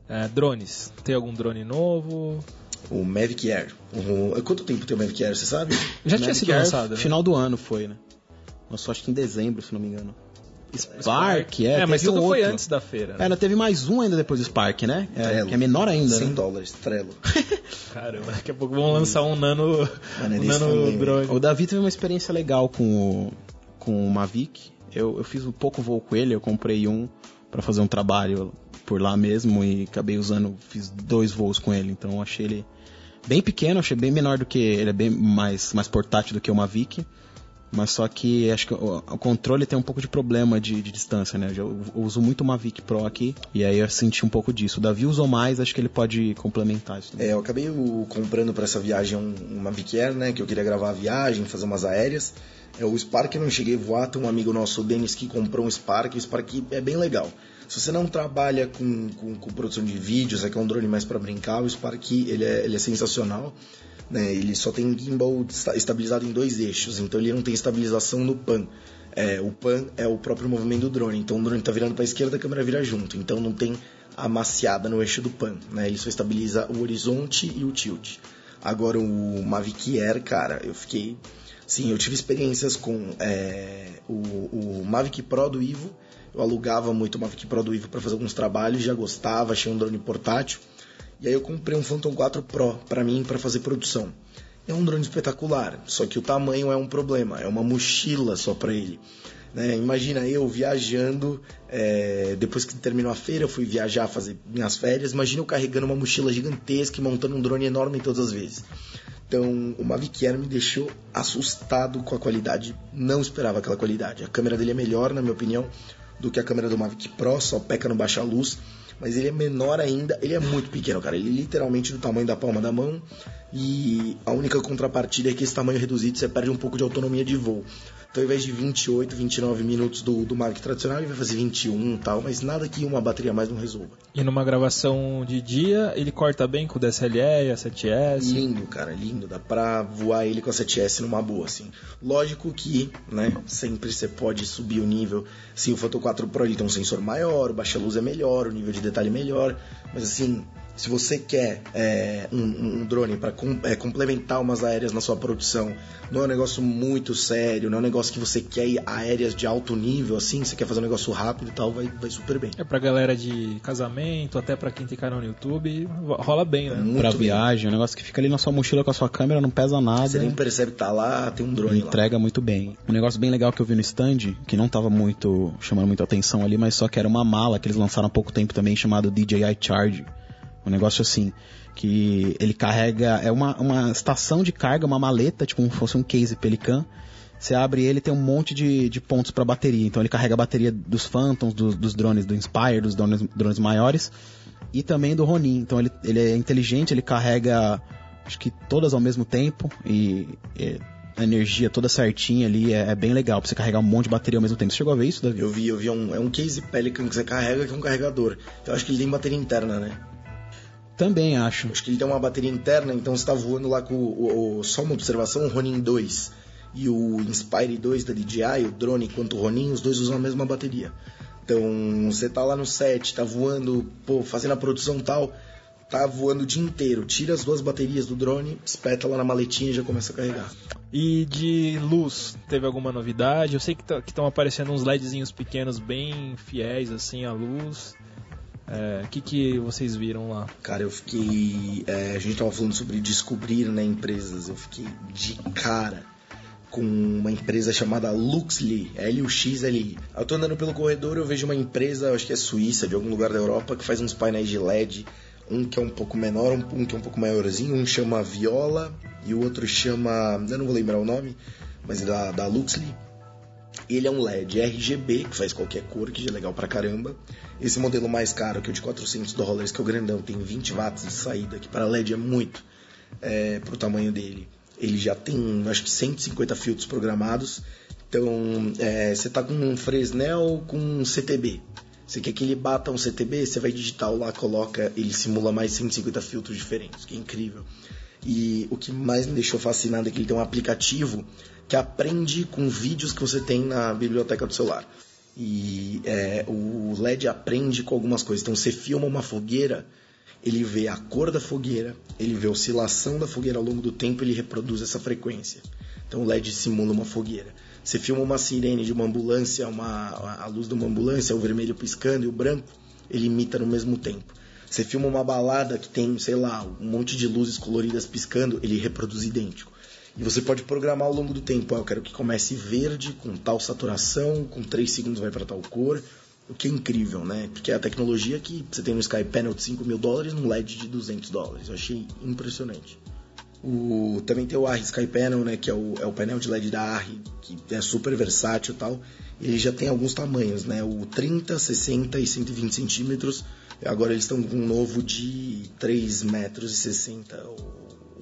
é, drones. Tem algum drone novo? O Mavic Air. O- quanto tempo tem o Mavic Air, você sabe? Já tinha Mavic sido Air, lançado, né? Final do ano foi, né? Nossa, acho que em dezembro, se não me engano. Spark, é. É, mas teve tudo um foi outro. antes da feira. né? É, ainda teve mais um ainda depois do Spark, né? É, que é menor ainda, 100 né? dólares, Trello. Caramba, daqui a pouco vão lançar um nano, Mano, um nano drone. O Davi teve uma experiência legal com o, com o Mavic. Eu, eu fiz um pouco voo com ele, eu comprei um pra fazer um trabalho por lá mesmo e acabei usando, fiz dois voos com ele, então achei ele bem pequeno, achei bem menor do que ele é bem mais mais portátil do que o Mavic. Mas só que acho que o, o controle tem um pouco de problema de, de distância, né? Eu, eu uso muito o Mavic Pro aqui e aí eu senti um pouco disso. O Davi usou mais, acho que ele pode complementar isso também. É, eu acabei comprando para essa viagem um, um Mavic Air, né? Que eu queria gravar a viagem, fazer umas aéreas. É, o Spark eu não cheguei a voar, tem um amigo nosso, o Denis, que comprou um Spark. O Spark é bem legal. Se você não trabalha com, com, com produção de vídeos, é que é um drone mais para brincar, o Spark ele é, ele é sensacional. Né? Ele só tem gimbal esta- estabilizado em dois eixos, então ele não tem estabilização no pan. é, o pan é o próprio movimento do drone. Então o drone está virando para a esquerda, a câmera vira junto. Então não tem amaciada no eixo do pan, né? Ele só estabiliza o horizonte e o tilt. Agora o Mavic Air, cara, eu fiquei... Sim, eu tive experiências com é, o, o Mavic Pro do Ivo. Eu alugava muito o Mavic Pro do Ivo para fazer alguns trabalhos, já gostava, achei um drone portátil. E aí eu comprei um Phantom 4 Pro para mim para fazer produção. É um drone espetacular, só que o tamanho é um problema, é uma mochila só para ele. Né? Imagina eu viajando, é, depois que terminou a feira, eu fui viajar, fazer minhas férias. Imagina eu carregando uma mochila gigantesca e montando um drone enorme todas as vezes. Então, o Mavic Air me deixou assustado com a qualidade. Não esperava aquela qualidade. A câmera dele é melhor, na minha opinião, do que a câmera do Mavic Pro, só peca no baixa luz mas ele é menor ainda, ele é muito pequeno, cara. Ele é literalmente do tamanho da palma da mão. E a única contrapartida é que esse tamanho reduzido você perde um pouco de autonomia de voo. Então, ao invés de 28, 29 minutos do, do Mavic tradicional, ele vai fazer 21 e tal, mas nada que uma bateria mais não resolva. E numa gravação de dia, ele corta bem com o DSLR, a 7S? Lindo, cara, lindo. Dá pra voar ele com a 7S numa boa, assim. Lógico que, né, sempre você pode subir o nível. Sim, o Photo 4 Pro ele tem um sensor maior, o baixa luz é melhor, o nível de detalhe é melhor, mas assim, se você quer é, um, um, drone para com, é, complementar umas aéreas na sua produção, não é um negócio muito sério, não é um negócio que você quer ir aéreas de alto nível, assim, você quer fazer um negócio rápido e tal, vai, vai super bem. É pra galera de casamento, até pra quem tem canal no YouTube, rola bem, né? Muito pra viagem, é um negócio que fica ali na sua mochila com a sua câmera, não pesa nada. Você nem percebe que tá lá, tem um drone Entrega lá. muito bem. Um negócio bem legal que eu vi no stand, que não tava muito chamando muita atenção ali, mas só que era uma mala que eles lançaram há pouco tempo também, chamado DJI Charge um negócio assim, que ele carrega, é uma, uma estação de carga, uma maleta, tipo como se fosse um case Pelican. Você abre ele tem um monte de, de pontos para bateria. Então ele carrega a bateria dos Phantoms, dos, drones do Inspire, dos drones, drones maiores e também do Ronin. Então ele, ele é inteligente, ele carrega acho que todas ao mesmo tempo e, e a energia toda certinha ali é, é, bem legal pra você carregar um monte de bateria ao mesmo tempo. Você chegou a ver isso, Davi? Eu vi, eu vi. Um, é um case Pelican que você carrega que é um carregador. Então acho que ele tem bateria interna, né? Também acho. Acho que ele tem uma bateria interna, então você está voando lá com o, o, só uma observação, o Ronin 2 e o Inspire 2 da DJI, o drone quanto o Ronin, os dois usam a mesma bateria. Então você tá lá no set, tá voando, pô, fazendo a produção tal, tá voando o dia inteiro, tira as duas baterias do drone, espeta lá na maletinha e já começa a carregar. E de luz, teve alguma novidade? Eu sei que tá, estão aparecendo uns LEDzinhos pequenos bem fiéis assim à luz. O é, que, que vocês viram lá? Cara, eu fiquei. É, a gente tava falando sobre descobrir né, empresas. Eu fiquei de cara com uma empresa chamada Luxly, L-U-X-L-I. Eu tô andando pelo corredor eu vejo uma empresa, acho que é suíça, de algum lugar da Europa, que faz uns painéis de LED. Um que é um pouco menor, um, que é um pouco maiorzinho. Um chama Viola e o outro chama. Eu não vou lembrar o nome, mas é da, da Luxly. Ele é um LED RGB, que faz qualquer cor, que já é legal pra caramba. Esse modelo mais caro, que é o de 400 dólares, que é o grandão, tem 20 watts de saída, que para LED é muito é, pro tamanho dele. Ele já tem, acho que 150 filtros programados. Então, é, você tá com um Fresnel com um CTB. Você quer que ele bata um CTB, você vai digitar lá, coloca, ele simula mais 150 filtros diferentes, que é incrível. E o que mais me deixou fascinado é que ele tem um aplicativo que aprende com vídeos que você tem na biblioteca do celular. E é, o LED aprende com algumas coisas. Então você filma uma fogueira, ele vê a cor da fogueira, ele vê a oscilação da fogueira ao longo do tempo, ele reproduz essa frequência. Então o LED simula uma fogueira. Você filma uma sirene de uma ambulância, uma, a luz de uma ambulância, o vermelho piscando e o branco, ele imita no mesmo tempo. Você filma uma balada que tem, sei lá, um monte de luzes coloridas piscando, ele reproduz idêntico. E você pode programar ao longo do tempo. Ah, eu quero que comece verde, com tal saturação, com 3 segundos vai para tal cor. O que é incrível, né? Porque é a tecnologia que você tem no Sky Panel de 5 mil dólares num LED de 200 dólares. Eu achei impressionante. O, também tem o ARRI Sky Panel, né? Que é o, é o painel de LED da ARRI, que é super versátil e tal. Ele já tem alguns tamanhos, né? O 30, 60 e 120 centímetros. Agora eles estão com um novo de 3 metros e 60,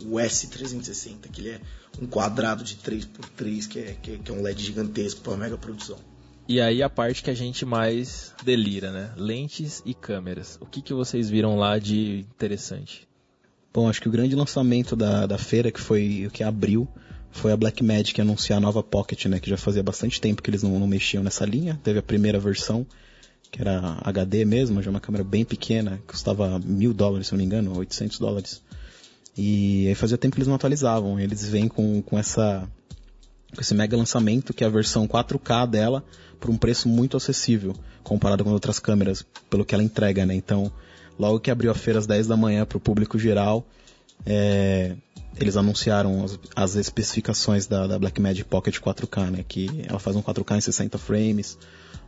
o S360, que ele é um quadrado de 3x3, que é, que é, que é um LED gigantesco para uma mega produção. E aí a parte que a gente mais delira, né? Lentes e câmeras. O que, que vocês viram lá de interessante? Bom, acho que o grande lançamento da, da feira, que foi o que abriu, foi a Blackmagic anunciar a nova Pocket, né? Que já fazia bastante tempo que eles não, não mexiam nessa linha. Teve a primeira versão, que era HD mesmo, já uma câmera bem pequena, custava mil dólares, se não me engano, 800 dólares. E aí fazia tempo que eles não atualizavam. Eles vêm com, com essa com esse mega lançamento, que é a versão 4K dela, por um preço muito acessível, comparado com outras câmeras, pelo que ela entrega, né? Então, logo que abriu a feira às 10 da manhã para o público geral, é, eles anunciaram as, as especificações da, da, Blackmagic Pocket 4K, né? Que ela faz um 4K em 60 frames,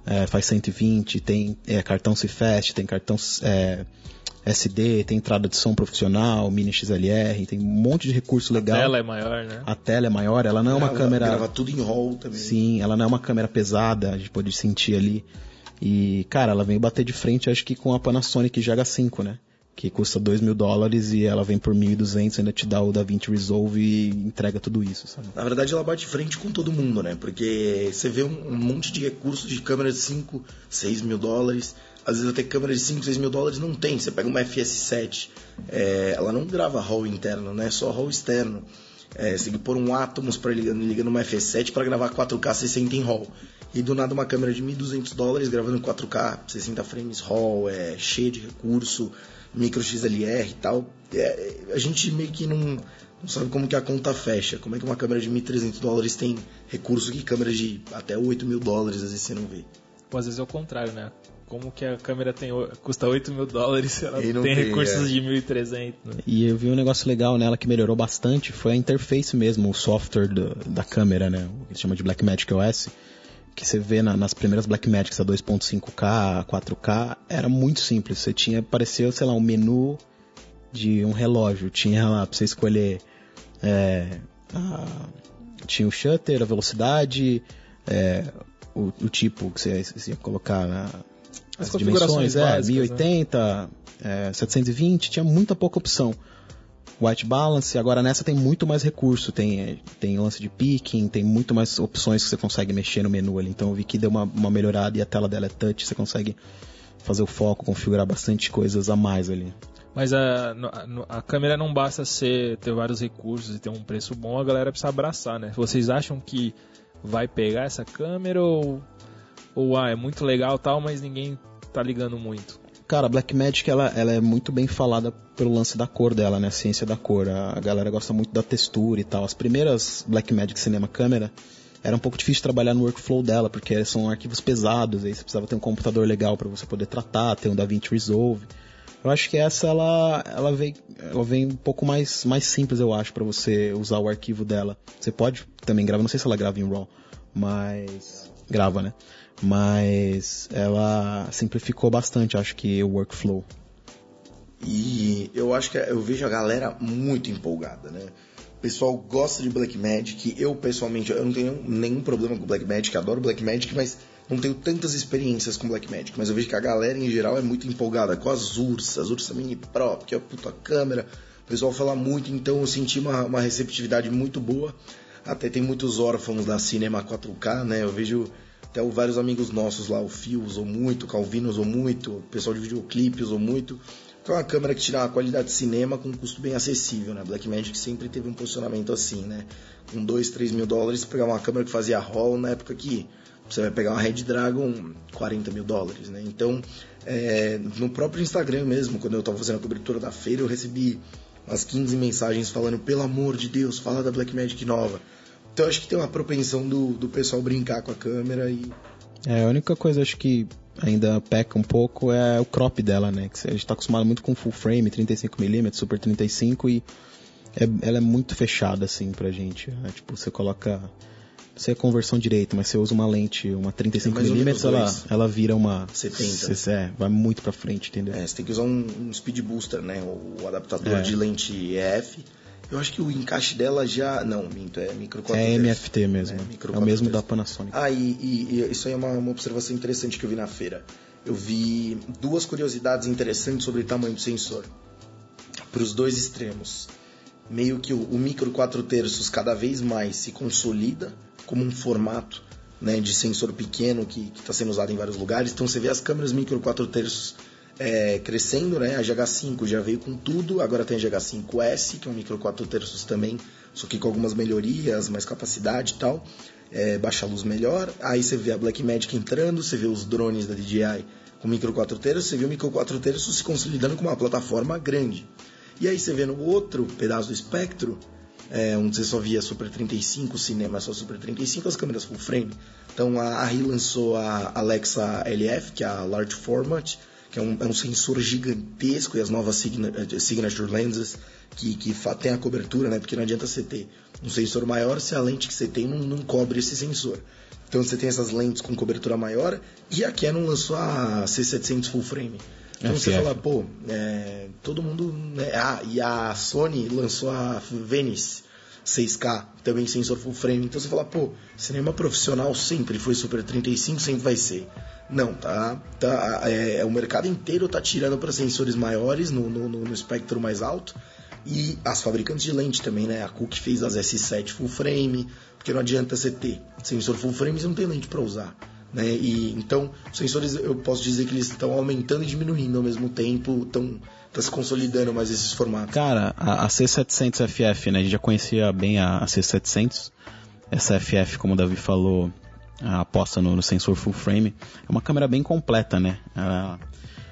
é, faz 120, tem é, cartão CFast, tem cartão é, SD, tem entrada de som profissional, mini XLR, tem um monte de recurso legal. A tela é maior, né? A tela é maior, ela não é, é uma câmera... Grava tudo em RAW também. Sim, ela não é uma câmera pesada, a gente pode sentir ali. E, cara, ela vem bater de frente, acho que com a Panasonic GH5, né? que custa 2 mil dólares e ela vem por 1.200 ainda te dá o DaVinci Resolve e entrega tudo isso, sabe? Na verdade ela bate frente com todo mundo, né? Porque você vê um, um monte de recursos de câmera de 5, 6 mil dólares, às vezes até câmera de 5, 6 mil dólares não tem. Você pega uma FS7, é, ela não grava RAW interno, né? Só RAW externo. É, você tem que pôr um Atomos para ligar, ligar numa FS7 para gravar 4K 60 em RAW. E do nada uma câmera de 1.200 dólares gravando 4K 60 frames RAW, é, cheia de recurso micro XLR e tal, é, a gente meio que não, não sabe como que a conta fecha. Como é que uma câmera de 1.300 dólares tem recurso que câmeras de até 8 mil dólares às vezes você não vê. Pô, às vezes é o contrário, né? Como que a câmera tem, custa 8 mil dólares ela tem, tem, recursos é. de 1.300, né? E eu vi um negócio legal nela que melhorou bastante, foi a interface mesmo, o software do, da câmera, né? O que se chama de Blackmagic OS que você vê na, nas primeiras Blackmagics a 2.5K, 4K, era muito simples. Você tinha, parecia, sei lá, um menu de um relógio. Tinha lá pra você escolher. É, a, tinha o shutter, a velocidade, é, o, o, tipo que você, você ia colocar na, as, as dimensões, é, básicas, 1080, né? é, 720, tinha muita pouca opção white balance. Agora nessa tem muito mais recurso, tem, tem lance de picking, tem muito mais opções que você consegue mexer no menu ali. Então eu vi que deu uma, uma melhorada e a tela dela é touch, você consegue fazer o foco, configurar bastante coisas a mais ali. Mas a, a, a câmera não basta ser, ter vários recursos e ter um preço bom, a galera precisa abraçar, né? Vocês acham que vai pegar essa câmera ou, ou ah, é muito legal tal, mas ninguém tá ligando muito? Cara, a Blackmagic ela, ela é muito bem falada pelo lance da cor dela, né? A ciência da cor. A, galera gosta muito da textura e tal. As primeiras Blackmagic Cinema Câmera era um pouco difícil trabalhar no workflow dela, porque são arquivos pesados, aí você precisava ter um computador legal para você poder tratar, ter um DaVinci Resolve. Eu acho que essa ela, ela vem, ela vem um pouco mais, mais simples, eu acho, para você usar o arquivo dela. Você pode também gravar, não sei se ela grava em RAW, mas grava, né? Mas ela simplificou bastante, acho que o workflow. E eu acho que eu vejo a galera muito empolgada, né? O pessoal gosta de Blackmagic. Eu, pessoalmente, eu não tenho nenhum problema com Blackmagic, adoro Blackmagic, mas não tenho tantas experiências com Blackmagic. Mas eu vejo que a galera, em geral, é muito empolgada com as Ursa, as Ursa Mini Pro, que é a puta câmera. O pessoal fala muito, então eu senti uma, uma receptividade muito boa. Até tem muitos órfãos da Cinema 4K, né? Eu vejo até vários amigos nossos lá, o Fio usou muito, o Calvino usou muito, o pessoal de videoclipe usou muito. Que é uma câmera que tira uma qualidade de cinema com um custo bem acessível, né? Blackmagic sempre teve um posicionamento assim, né? Com 2, 3 mil dólares, pegar uma câmera que fazia roll na época que você vai pegar uma Red Dragon 40 mil dólares, né? Então, é, no próprio Instagram mesmo, quando eu estava fazendo a cobertura da feira, eu recebi umas 15 mensagens falando, pelo amor de Deus, fala da Blackmagic nova. Então acho que tem uma propensão do, do pessoal brincar com a câmera e. É, a única coisa acho que ainda peca um pouco é o crop dela, né? Que a gente tá acostumado muito com full frame, 35mm, super 35 e é, ela é muito fechada assim pra gente. Né? Tipo, você coloca. Não sei a conversão direito, mas você usa uma lente, uma 35mm, é ela, ela vira uma. 70. Cê, é, vai muito pra frente, entendeu? É, você tem que usar um, um speed booster, né? O, o adaptador é. de lente EF eu acho que o encaixe dela já. Não, minto, é micro 4 É MFT mesmo. É, é o mesmo da Panasonic. Ah, e, e, e, isso aí é uma, uma observação interessante que eu vi na feira. Eu vi duas curiosidades interessantes sobre o tamanho do sensor. Para os dois extremos. Meio que o, o micro 4 terços cada vez mais se consolida como um formato né, de sensor pequeno que está sendo usado em vários lugares. Então você vê as câmeras micro 4 terços é, crescendo, né? A GH5 já veio com tudo, agora tem a GH5S, que é um micro 4 terços também, só que com algumas melhorias, mais capacidade e tal, é, baixa luz melhor. Aí você vê a Blackmagic entrando, você vê os drones da DJI com micro 4 terços, você vê o micro 4 terços se consolidando como uma plataforma grande. E aí você vê no outro pedaço do espectro, é, onde você só via Super 35, o cinema só Super 35, as câmeras full frame. Então a RI lançou a Alexa LF, que é a Large Format, que é um, é um sensor gigantesco e as novas eh, Signature Lenses que, que tem a cobertura, né? Porque não adianta você ter um sensor maior se a lente que você tem não, não cobre esse sensor. Então você tem essas lentes com cobertura maior e a Canon lançou a C700 Full Frame. Então FF. você fala, pô, é, todo mundo. Né? Ah, e a Sony lançou a Venice 6K, também sensor full frame. Então você fala, pô, cinema profissional sempre foi Super 35, sempre vai ser. Não, tá. tá é, é o mercado inteiro tá tirando para sensores maiores no, no, no, espectro mais alto. E as fabricantes de lente também, né? A Cook fez as S7 full frame, porque não adianta você ter sensor full frame você não tem lente para usar. Né? E, então, os sensores eu posso dizer que eles estão aumentando e diminuindo ao mesmo tempo, estão tá se consolidando mais esses formatos. Cara, a, a C700 FF, né? A gente já conhecia bem a, a C700. Essa FF, como o Davi falou, a aposta no, no, sensor full frame. É uma câmera bem completa, né? Ela,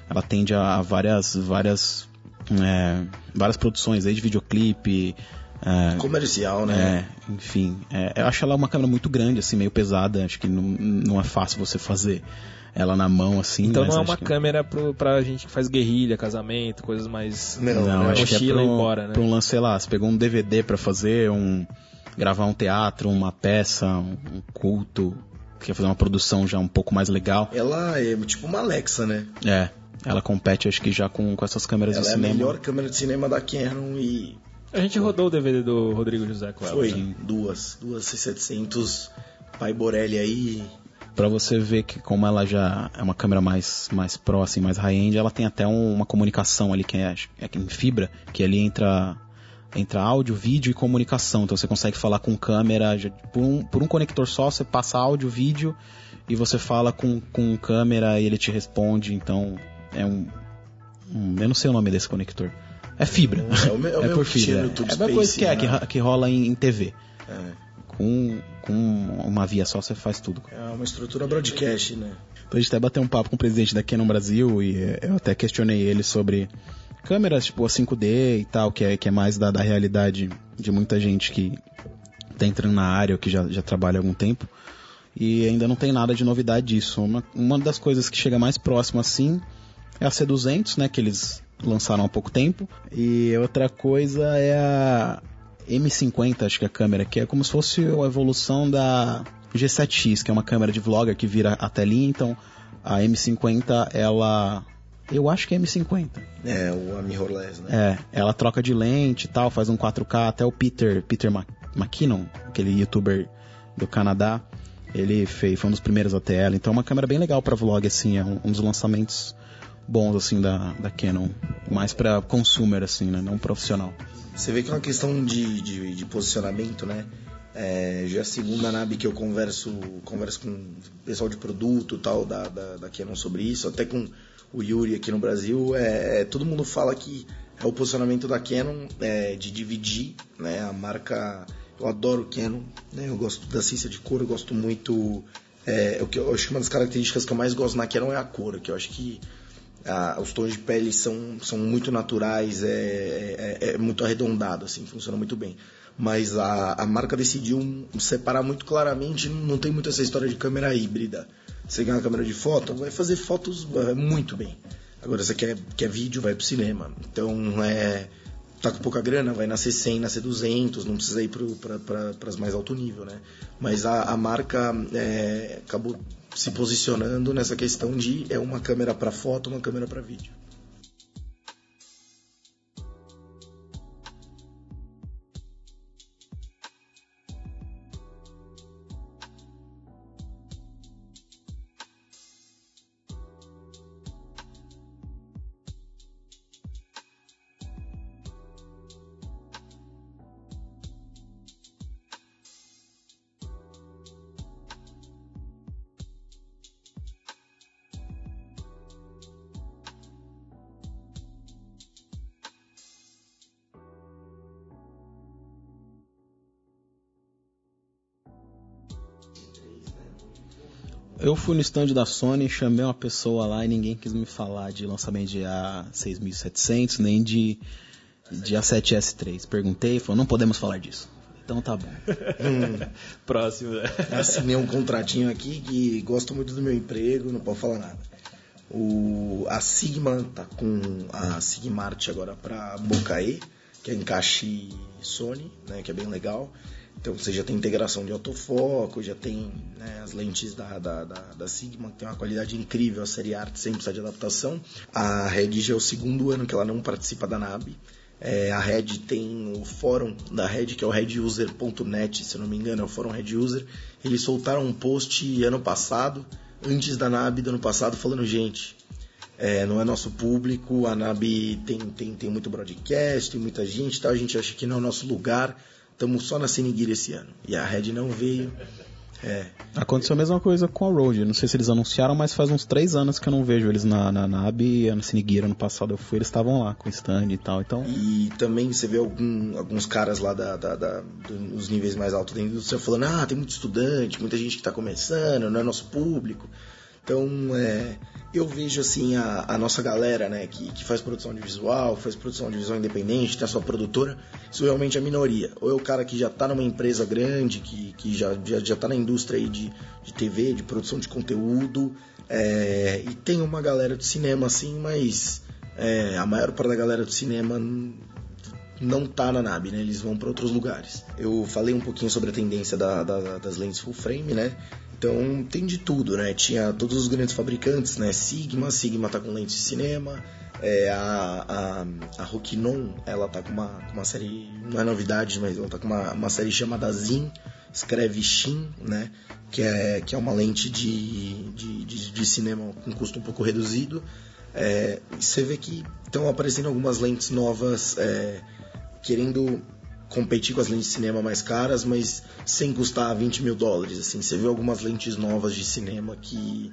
ela tende a, várias, várias, é, várias produções aí de videoclipe. É, Comercial, né? É, enfim, é, eu acho ela uma câmera muito grande, assim, meio pesada. Acho que não, não é fácil você fazer ela na mão, assim. Então não é uma que... câmera pro, pra gente que faz guerrilha, casamento, coisas mais. Não, não acho que é pro, embora, né? pra um lance, sei lá, você pegou um DVD para fazer, um. gravar um teatro, uma peça, um, um culto, quer fazer uma produção já um pouco mais legal. Ela é tipo uma Alexa, né? É. Ela compete, acho que já com, com essas câmeras ela de é cinema. Ela é a melhor câmera de cinema da Canon e. A gente rodou o DVD do Rodrigo José com ela. Foi, né? duas. Duas C700 Pai Borelli aí. Pra você ver que como ela já é uma câmera mais, mais assim, mais high-end, ela tem até um, uma comunicação ali que é, é em fibra, que ali entra entra áudio, vídeo e comunicação. Então você consegue falar com câmera, por um, por um conector só, você passa áudio, vídeo e você fala com, com câmera e ele te responde. Então é um, um Eu não sei o nome desse conector. É fibra. É, o meu, é, é por fibra. É a mesma coisa que, é, que, né? que rola em, em TV. É. Com, com uma via só você faz tudo. É uma estrutura broadcast, né? Então a gente até bateu um papo com o presidente da Canon Brasil e eu até questionei ele sobre câmeras tipo a 5D e tal, que é, que é mais da, da realidade de muita gente que tá entrando na área ou que já, já trabalha há algum tempo. E ainda não tem nada de novidade disso. Uma, uma das coisas que chega mais próximo assim é a C200, né, que eles lançaram há pouco tempo. E outra coisa é a M50, acho que é a câmera, que é como se fosse a evolução da G7X, que é uma câmera de vlogger que vira a telinha. Então a M50 ela eu acho que é M50. É, o mirrorless, né? É, ela troca de lente e tal, faz um 4K, até o Peter, Peter McKinnon, aquele youtuber do Canadá, ele fez, foi um dos primeiros até ela. Então é uma câmera bem legal para vlog, assim, é um, um, dos lançamentos bons, assim, da, da Canon. Mais para consumer, assim, né? Não profissional. Você vê que é uma questão de, de, de posicionamento, né? É, já é a segunda NAB que eu converso, converso com pessoal de produto tal da, da, da Canon sobre isso, até com o Yuri aqui no Brasil, é, é, todo mundo fala que é o posicionamento da Canon é, de dividir, né? A marca, eu adoro Canon, né? Eu gosto da ciência de cor, eu gosto muito, é, o que eu acho que uma das características que eu mais gosto na Canon é a cor, que eu acho que a, os tons de pele são, são muito naturais, é, é, é, muito arredondado, assim, funciona muito bem. Mas a, a marca decidiu separar muito claramente, não tem muito essa história de câmera híbrida. Você ganha uma câmera de foto, vai fazer fotos muito bem. Agora você quer, quer vídeo, vai pro cinema. Então, é, tá com pouca grana, vai nascer 100, nascer 200, não precisa ir para as mais alto nível, né? Mas a, a marca é, acabou se posicionando nessa questão de é uma câmera para foto, uma câmera para vídeo. Eu fui no stand da Sony, chamei uma pessoa lá e ninguém quis me falar de lançamento de A6700, nem de, de A7S3. Perguntei, falou, não podemos falar disso. Então tá bom. Hum, Próximo. né? Assinei um contratinho aqui que gosto muito do meu emprego, não posso falar nada. O, a Sigma tá com a Sigmart agora para Bocaê, que é encaixe Sony, né, que é bem legal. Então você já tem integração de autofoco, já tem né, as lentes da, da, da, da, Sigma, que tem uma qualidade incrível, a série Art sem precisar de adaptação. A Red já é o segundo ano que ela não participa da NAB. É, a Red tem o fórum da Red, que é o reduser.net, se não me engano, é o fórum Red User. Eles soltaram um post ano passado, antes da NAB do ano passado, falando, gente, é, não é nosso público, a NAB tem, tem, tem muito broadcast, tem muita gente, tá? a gente acha que não é o nosso lugar, estamos só na Seniguira esse ano. E a Red não veio. É. Aconteceu a mesma coisa com a Road. Não sei se eles anunciaram, mas faz uns três anos que eu não vejo eles na, na NAB e na Sinigueira. Ano passado eu fui, eles estavam lá com stand e tal. Então... E também você vê algum, alguns caras lá da, da, da, dos níveis mais altos da indústria falando: ah, tem muito estudante, muita gente que está começando, não é nosso público. Então, é, eu vejo assim a, a, nossa galera, né, que, que faz produção de visual, faz produção de visual independente, tem a sua produtora, isso realmente é minoria. Ou é o cara que já está numa empresa grande, que, que já, já, já tá na indústria aí de, de TV, de produção de conteúdo, é, e tem uma galera de cinema assim, mas é, a maior parte da galera do cinema não tá na NAB, né? Eles vão para outros lugares. Eu falei um pouquinho sobre a tendência da, da, das lentes full frame, né? Então tem de tudo, né? Tinha todos os grandes fabricantes, né? Sigma, Sigma tá com lentes de cinema, é, a, a, a Rokinon, ela tá com uma, uma série, não é novidade, mas ela tá com uma, uma série chamada Zin, escreve Shin, né? Que é, que é uma lente de, de, de, de cinema com custo um pouco reduzido. É, você vê que estão aparecendo algumas lentes novas é, querendo competir com as lentes de cinema mais caras, mas sem custar 20 mil dólares. Assim, você vê algumas lentes novas de cinema que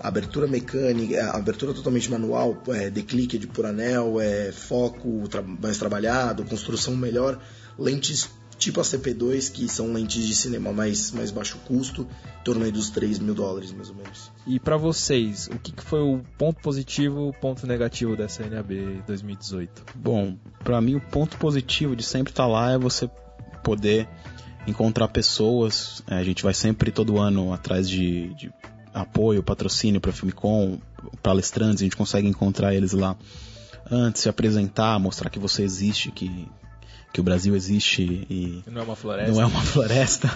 abertura mecânica, abertura totalmente manual, é, declique de por anel, é, foco tra mais trabalhado, construção melhor, lentes tipo a CP2, que são lentes de cinema mais, mais baixo custo, em torno dos 3 mil dólares, mais ou menos. E para vocês, o que, que, foi o ponto positivo e o ponto negativo dessa NAB 2018? Bom, para mim o ponto positivo de sempre estar tá lá é você poder encontrar pessoas. É, a gente vai sempre todo ano atrás de, de apoio, patrocínio para Filmicom, palestrantes, a gente consegue encontrar eles lá antes, se apresentar, mostrar que você existe, que que o Brasil existe e não é uma floresta. Não é uma floresta.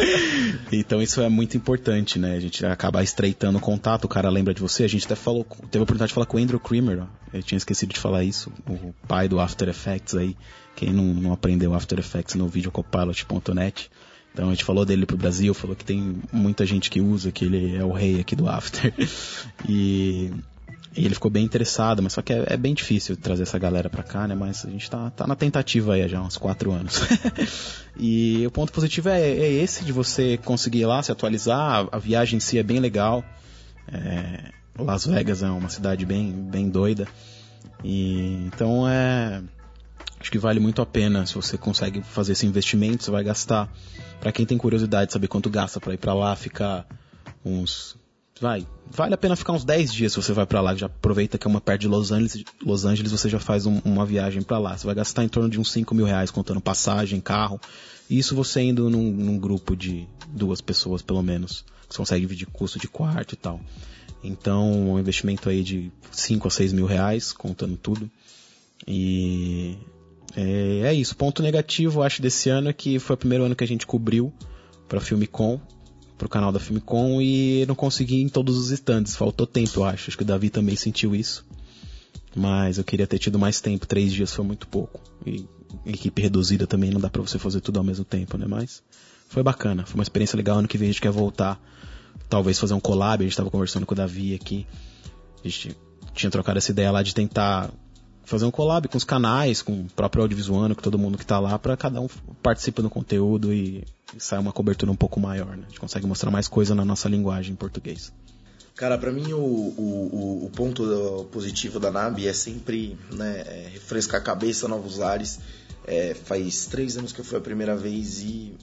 então isso é muito importante, né? A gente acaba estreitando o contato, o cara lembra de você. A gente até falou, teve a oportunidade de falar com o Andrew Kramer, ó. eu tinha esquecido de falar isso, o pai do After Effects aí. Quem não, não aprendeu After Effects no videocopilot.net. Então a gente falou dele pro Brasil, falou que tem muita gente que usa, que ele é o rei aqui do After. E e ele ficou bem interessado, mas só que é, é, bem difícil trazer essa galera pra cá, né? Mas a gente tá, tá na tentativa aí já há uns quatro anos. e o ponto positivo é, é, esse de você conseguir ir lá, se atualizar. A, viagem em si é bem legal. É, Las Vegas é uma cidade bem, bem doida. E então é. Acho que vale muito a pena se você consegue fazer esse investimento. Você vai gastar. Para quem tem curiosidade de saber quanto gasta para ir para lá, ficar uns vai, vale a pena ficar uns 10 dias se você vai para lá, já aproveita que é uma perto de Los Angeles, Los Angeles você já faz um, uma viagem para lá. Você vai gastar em torno de uns 5 mil reais contando passagem, carro. Isso você indo num, num grupo de duas pessoas pelo menos. Você consegue dividir custo de quarto e tal. Então, um investimento aí de 5 a 6 mil reais, contando tudo. E é, é isso. Ponto negativo, acho, desse ano é que foi o primeiro ano que a gente cobriu para Com pro canal da Filmicom e não consegui em todos os stands. Faltou tempo, eu acho. Acho que o Davi também sentiu isso. Mas eu queria ter tido mais tempo. Três dias foi muito pouco. E equipe reduzida também não dá pra você fazer tudo ao mesmo tempo, né? Mas foi bacana. Foi uma experiência legal. Ano que vem a gente quer voltar. Talvez fazer um collab. A gente tava conversando com o Davi aqui. A gente tinha trocado essa ideia lá de tentar fazer um collab com os canais, com o próprio audiovisual, com todo mundo que tá lá, para cada um participe do conteúdo e, e sair uma cobertura um pouco maior, né? A gente consegue mostrar mais coisa na nossa linguagem em português. Cara, para mim o, o, o, ponto positivo da NAB é sempre né, é refrescar a cabeça, novos ares. É, faz três anos que eu fui a primeira vez e,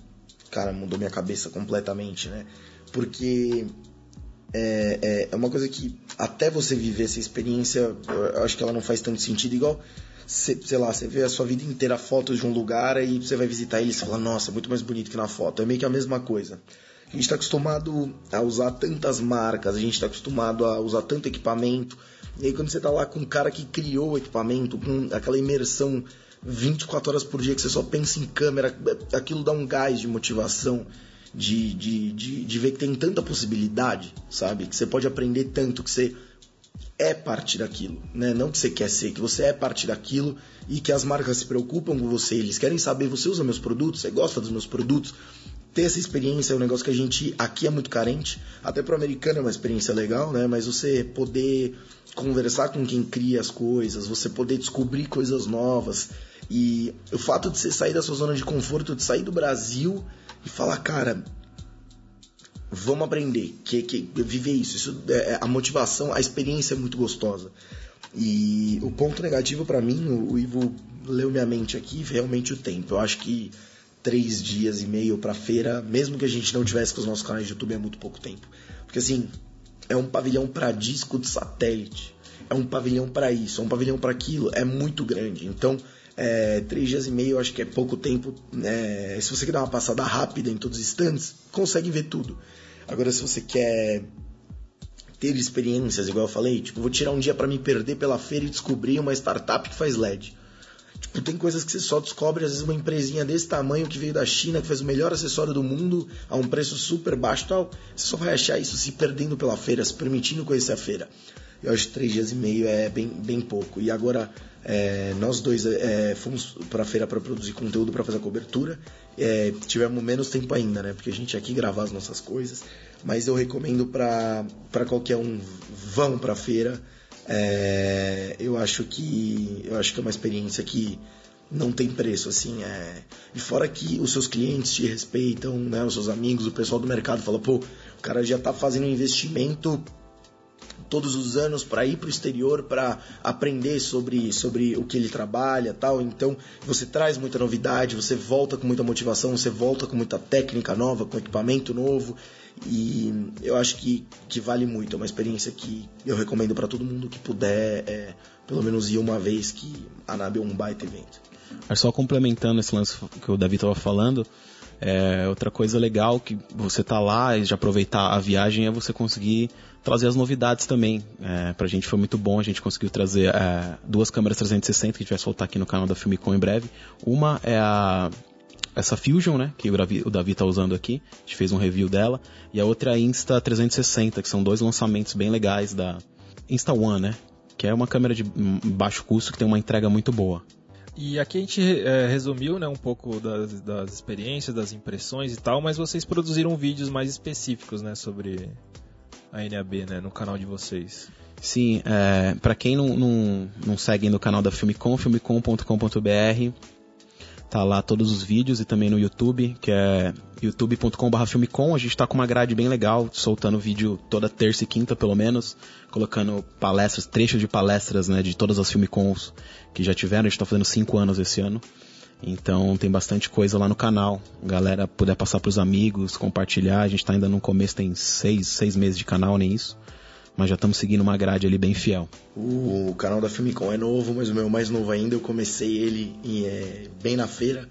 cara, mudou minha cabeça completamente, né? Porque é, é, é, uma coisa que até você viver essa experiência, eu acho que ela não faz tanto sentido. Igual, cê, sei lá, você vê a sua vida inteira fotos de um lugar e você vai visitar ele e fala, nossa, muito mais bonito que na foto. É meio que a mesma coisa. A gente está acostumado a usar tantas marcas, a gente está acostumado a usar tanto equipamento. E aí quando você está lá com um cara que criou o equipamento, com aquela imersão 24 horas por dia que você só pensa em câmera, aquilo dá um gás de motivação de, de, de, de ver que tem tanta possibilidade, sabe? Que você pode aprender tanto, que você é parte daquilo, né? Não que você quer ser, que você é parte daquilo e que as marcas se preocupam com você, eles querem saber, você usa meus produtos, você gosta dos meus produtos. Ter essa experiência é um negócio que a gente aqui é muito carente, até pro americano é uma experiência legal, né? Mas você poder conversar com quem cria as coisas, você poder descobrir coisas novas e o fato de você sair da sua zona de conforto, de sair do Brasil e falar, cara, vamos aprender, que, que viver isso, isso é, é, a motivação, a experiência é muito gostosa. E o ponto negativo para mim, o, o, Ivo leu minha mente aqui, realmente o tempo. Eu acho que três dias e meio para feira, mesmo que a gente não tivesse com os nossos canais de YouTube, é muito pouco tempo. Porque assim, é um pavilhão para disco de satélite, é um pavilhão para isso, é um pavilhão para aquilo, é muito grande. Então é, três dias e meio, acho que é pouco tempo. É, se você quer dar uma passada rápida em todos os instantes, consegue ver tudo. Agora, se você quer ter experiências, igual eu falei, tipo, vou tirar um dia para me perder pela feira e descobrir uma startup que faz LED. Tipo, tem coisas que você só descobre, às vezes, uma empresinha desse tamanho que veio da China, que faz o melhor acessório do mundo a um preço super baixo tal. Você só vai achar isso se perdendo pela feira, se permitindo conhecer a feira. Eu acho que três dias e meio é bem, bem pouco. E agora, é, nós dois é, fomos para a feira para produzir conteúdo para fazer a cobertura. É, tivemos menos tempo ainda, né? Porque a gente aqui gravar as nossas coisas. Mas eu recomendo para qualquer um vão para a feira. É, eu acho que eu acho que é uma experiência que não tem preço, assim, é... E fora que os seus clientes te respeitam, né, os seus amigos, o pessoal do mercado fala, pô, o cara já tá fazendo um investimento todos os anos para ir para o exterior para aprender sobre, sobre o que ele trabalha tal. Então você traz muita novidade, você volta com muita motivação, você volta com muita técnica nova, com equipamento novo. E eu acho que, que vale muito. É uma experiência que eu recomendo para todo mundo que puder, é, pelo menos ir uma vez, que a NAB é um baita evento. Só complementando esse lance que o Davi estava falando, é, outra coisa legal que você tá lá e já aproveitar a viagem é você conseguir trazer as novidades também. É, pra gente foi muito bom, a gente conseguiu trazer é, duas câmeras 360 que a gente vai soltar aqui no canal da Filmicom em breve. Uma é a essa Fusion, né, que o Davi, o Davi tá usando aqui, a gente fez um review dela, e a outra é a Insta 360, que são dois lançamentos bem legais da Insta One, né, que é uma câmera de baixo custo que tem uma entrega muito boa. E aqui a gente é, resumiu né, um pouco das, das, experiências, das impressões e tal, mas vocês produziram vídeos mais específicos né, sobre a NAB né, no canal de vocês. Sim, é, para quem não, não, não segue no canal da Filmicom, filmicom.com.br, tá lá todos os vídeos e também no YouTube, que é youtube.com.br filmicom. A gente tá com uma grade bem legal, soltando vídeo toda terça e quinta, pelo menos, colocando palestras, trechos de palestras, né, de todas as Filmicoms que já tiveram. A gente tá fazendo cinco anos esse ano. Então tem bastante coisa lá no canal. Galera puder passar para os amigos, compartilhar. A gente está ainda no começo, tem seis, seis meses de canal, nem isso. Mas já estamos seguindo uma grade ali bem fiel. O canal da Filmicom é novo, mas o meu mais novo ainda. Eu comecei ele em, é, bem na feira.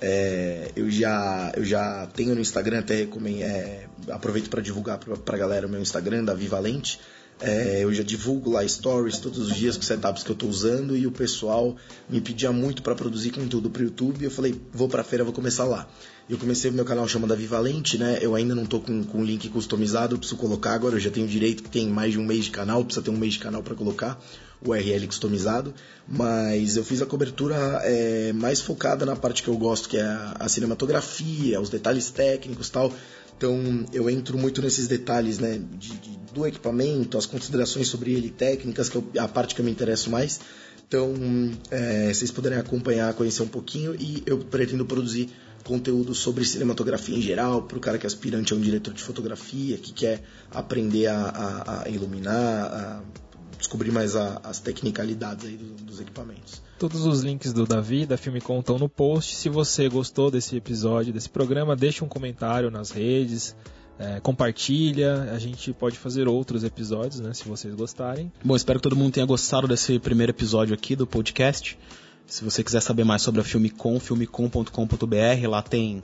É, eu, já, eu já tenho no Instagram, até é, aproveito para divulgar para a galera o meu Instagram, Davi Valente. É, eu já divulgo lá stories todos os dias com setups que eu estou usando e o pessoal me pedia muito para produzir conteúdo para o YouTube. Eu falei, vou para a feira, vou começar lá. Eu comecei o meu canal chamado Vivalente, né? Eu ainda não tô com, com link customizado, eu preciso colocar agora. Eu já tenho direito que tem mais de um mês de canal, precisa ter um mês de canal para colocar o URL customizado. Mas eu fiz a cobertura é, mais focada na parte que eu gosto, que é a, a cinematografia, os detalhes técnicos tal. Então eu entro muito nesses detalhes né, de, de, do equipamento, as considerações sobre ele técnicas, que é a parte que eu me interesso mais. Então é, vocês poderem acompanhar, conhecer um pouquinho e eu pretendo produzir conteúdo sobre cinematografia em geral, para o cara que é aspirante a um diretor de fotografia, que quer aprender a, a, a iluminar, a descobrir mais a, as tecnicalidades aí do, dos equipamentos. Todos os links do Davi, da Filmicom estão no post. Se você gostou desse episódio, desse programa, deixe um comentário nas redes. é, compartilha. A gente pode fazer outros episódios, né? Se vocês gostarem. Bom, espero que todo mundo tenha gostado desse primeiro episódio aqui do podcast. Se você quiser saber mais sobre a Filmicom, filmicom.com.br, lá tem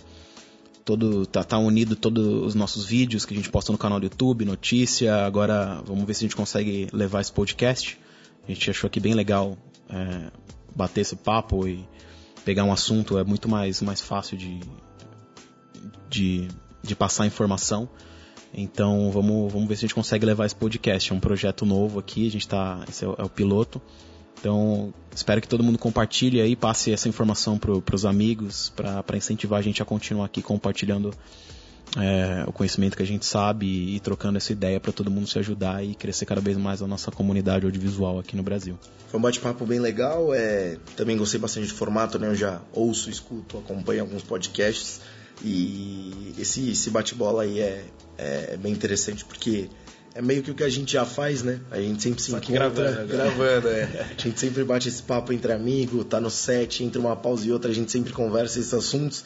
todo tá, tá, unido todos os nossos vídeos que a gente posta no canal do YouTube, notícia. Agora vamos ver se a gente consegue levar esse podcast. A gente achou aqui bem legal é, bater esse papo e pegar um assunto é muito mais mais fácil de de, de passar informação. Então vamos, vamos ver se a gente consegue levar esse podcast. É um projeto novo aqui, a gente tá. Esse é o, é o piloto. Então, espero que todo mundo compartilhe aí, passe essa informação para os amigos, para incentivar a gente a continuar aqui compartilhando é, o conhecimento que a gente sabe e, e trocando essa ideia para todo mundo se ajudar e crescer cada vez mais a nossa comunidade audiovisual aqui no Brasil. Foi um bate-papo bem legal, é, também gostei bastante do formato, né? Eu já ouço, escuto, acompanho alguns podcasts. E esse, esse bate-bola aí é, é bem interessante porque é meio que o que a gente já faz, né? A gente sempre se encontra gravando, gravando é. A gente sempre bate esse papo entre amigos, tá no set, entre uma pausa e outra, a gente sempre conversa esses assuntos.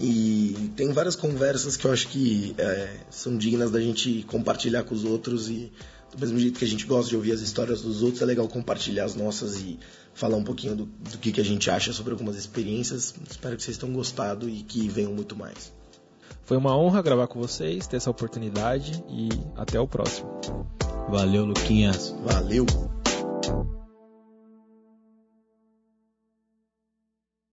E tem várias conversas que eu acho que é, são dignas da gente compartilhar com os outros e do mesmo jeito que a gente gosta de ouvir as histórias dos outros, é legal compartilhar as nossas e falar um pouquinho do, do que, que a gente acha sobre algumas experiências. Espero que vocês tenham gostado e que venham muito mais. Foi uma honra gravar com vocês, ter essa oportunidade e até o próximo. Valeu, Luquinhas. Valeu.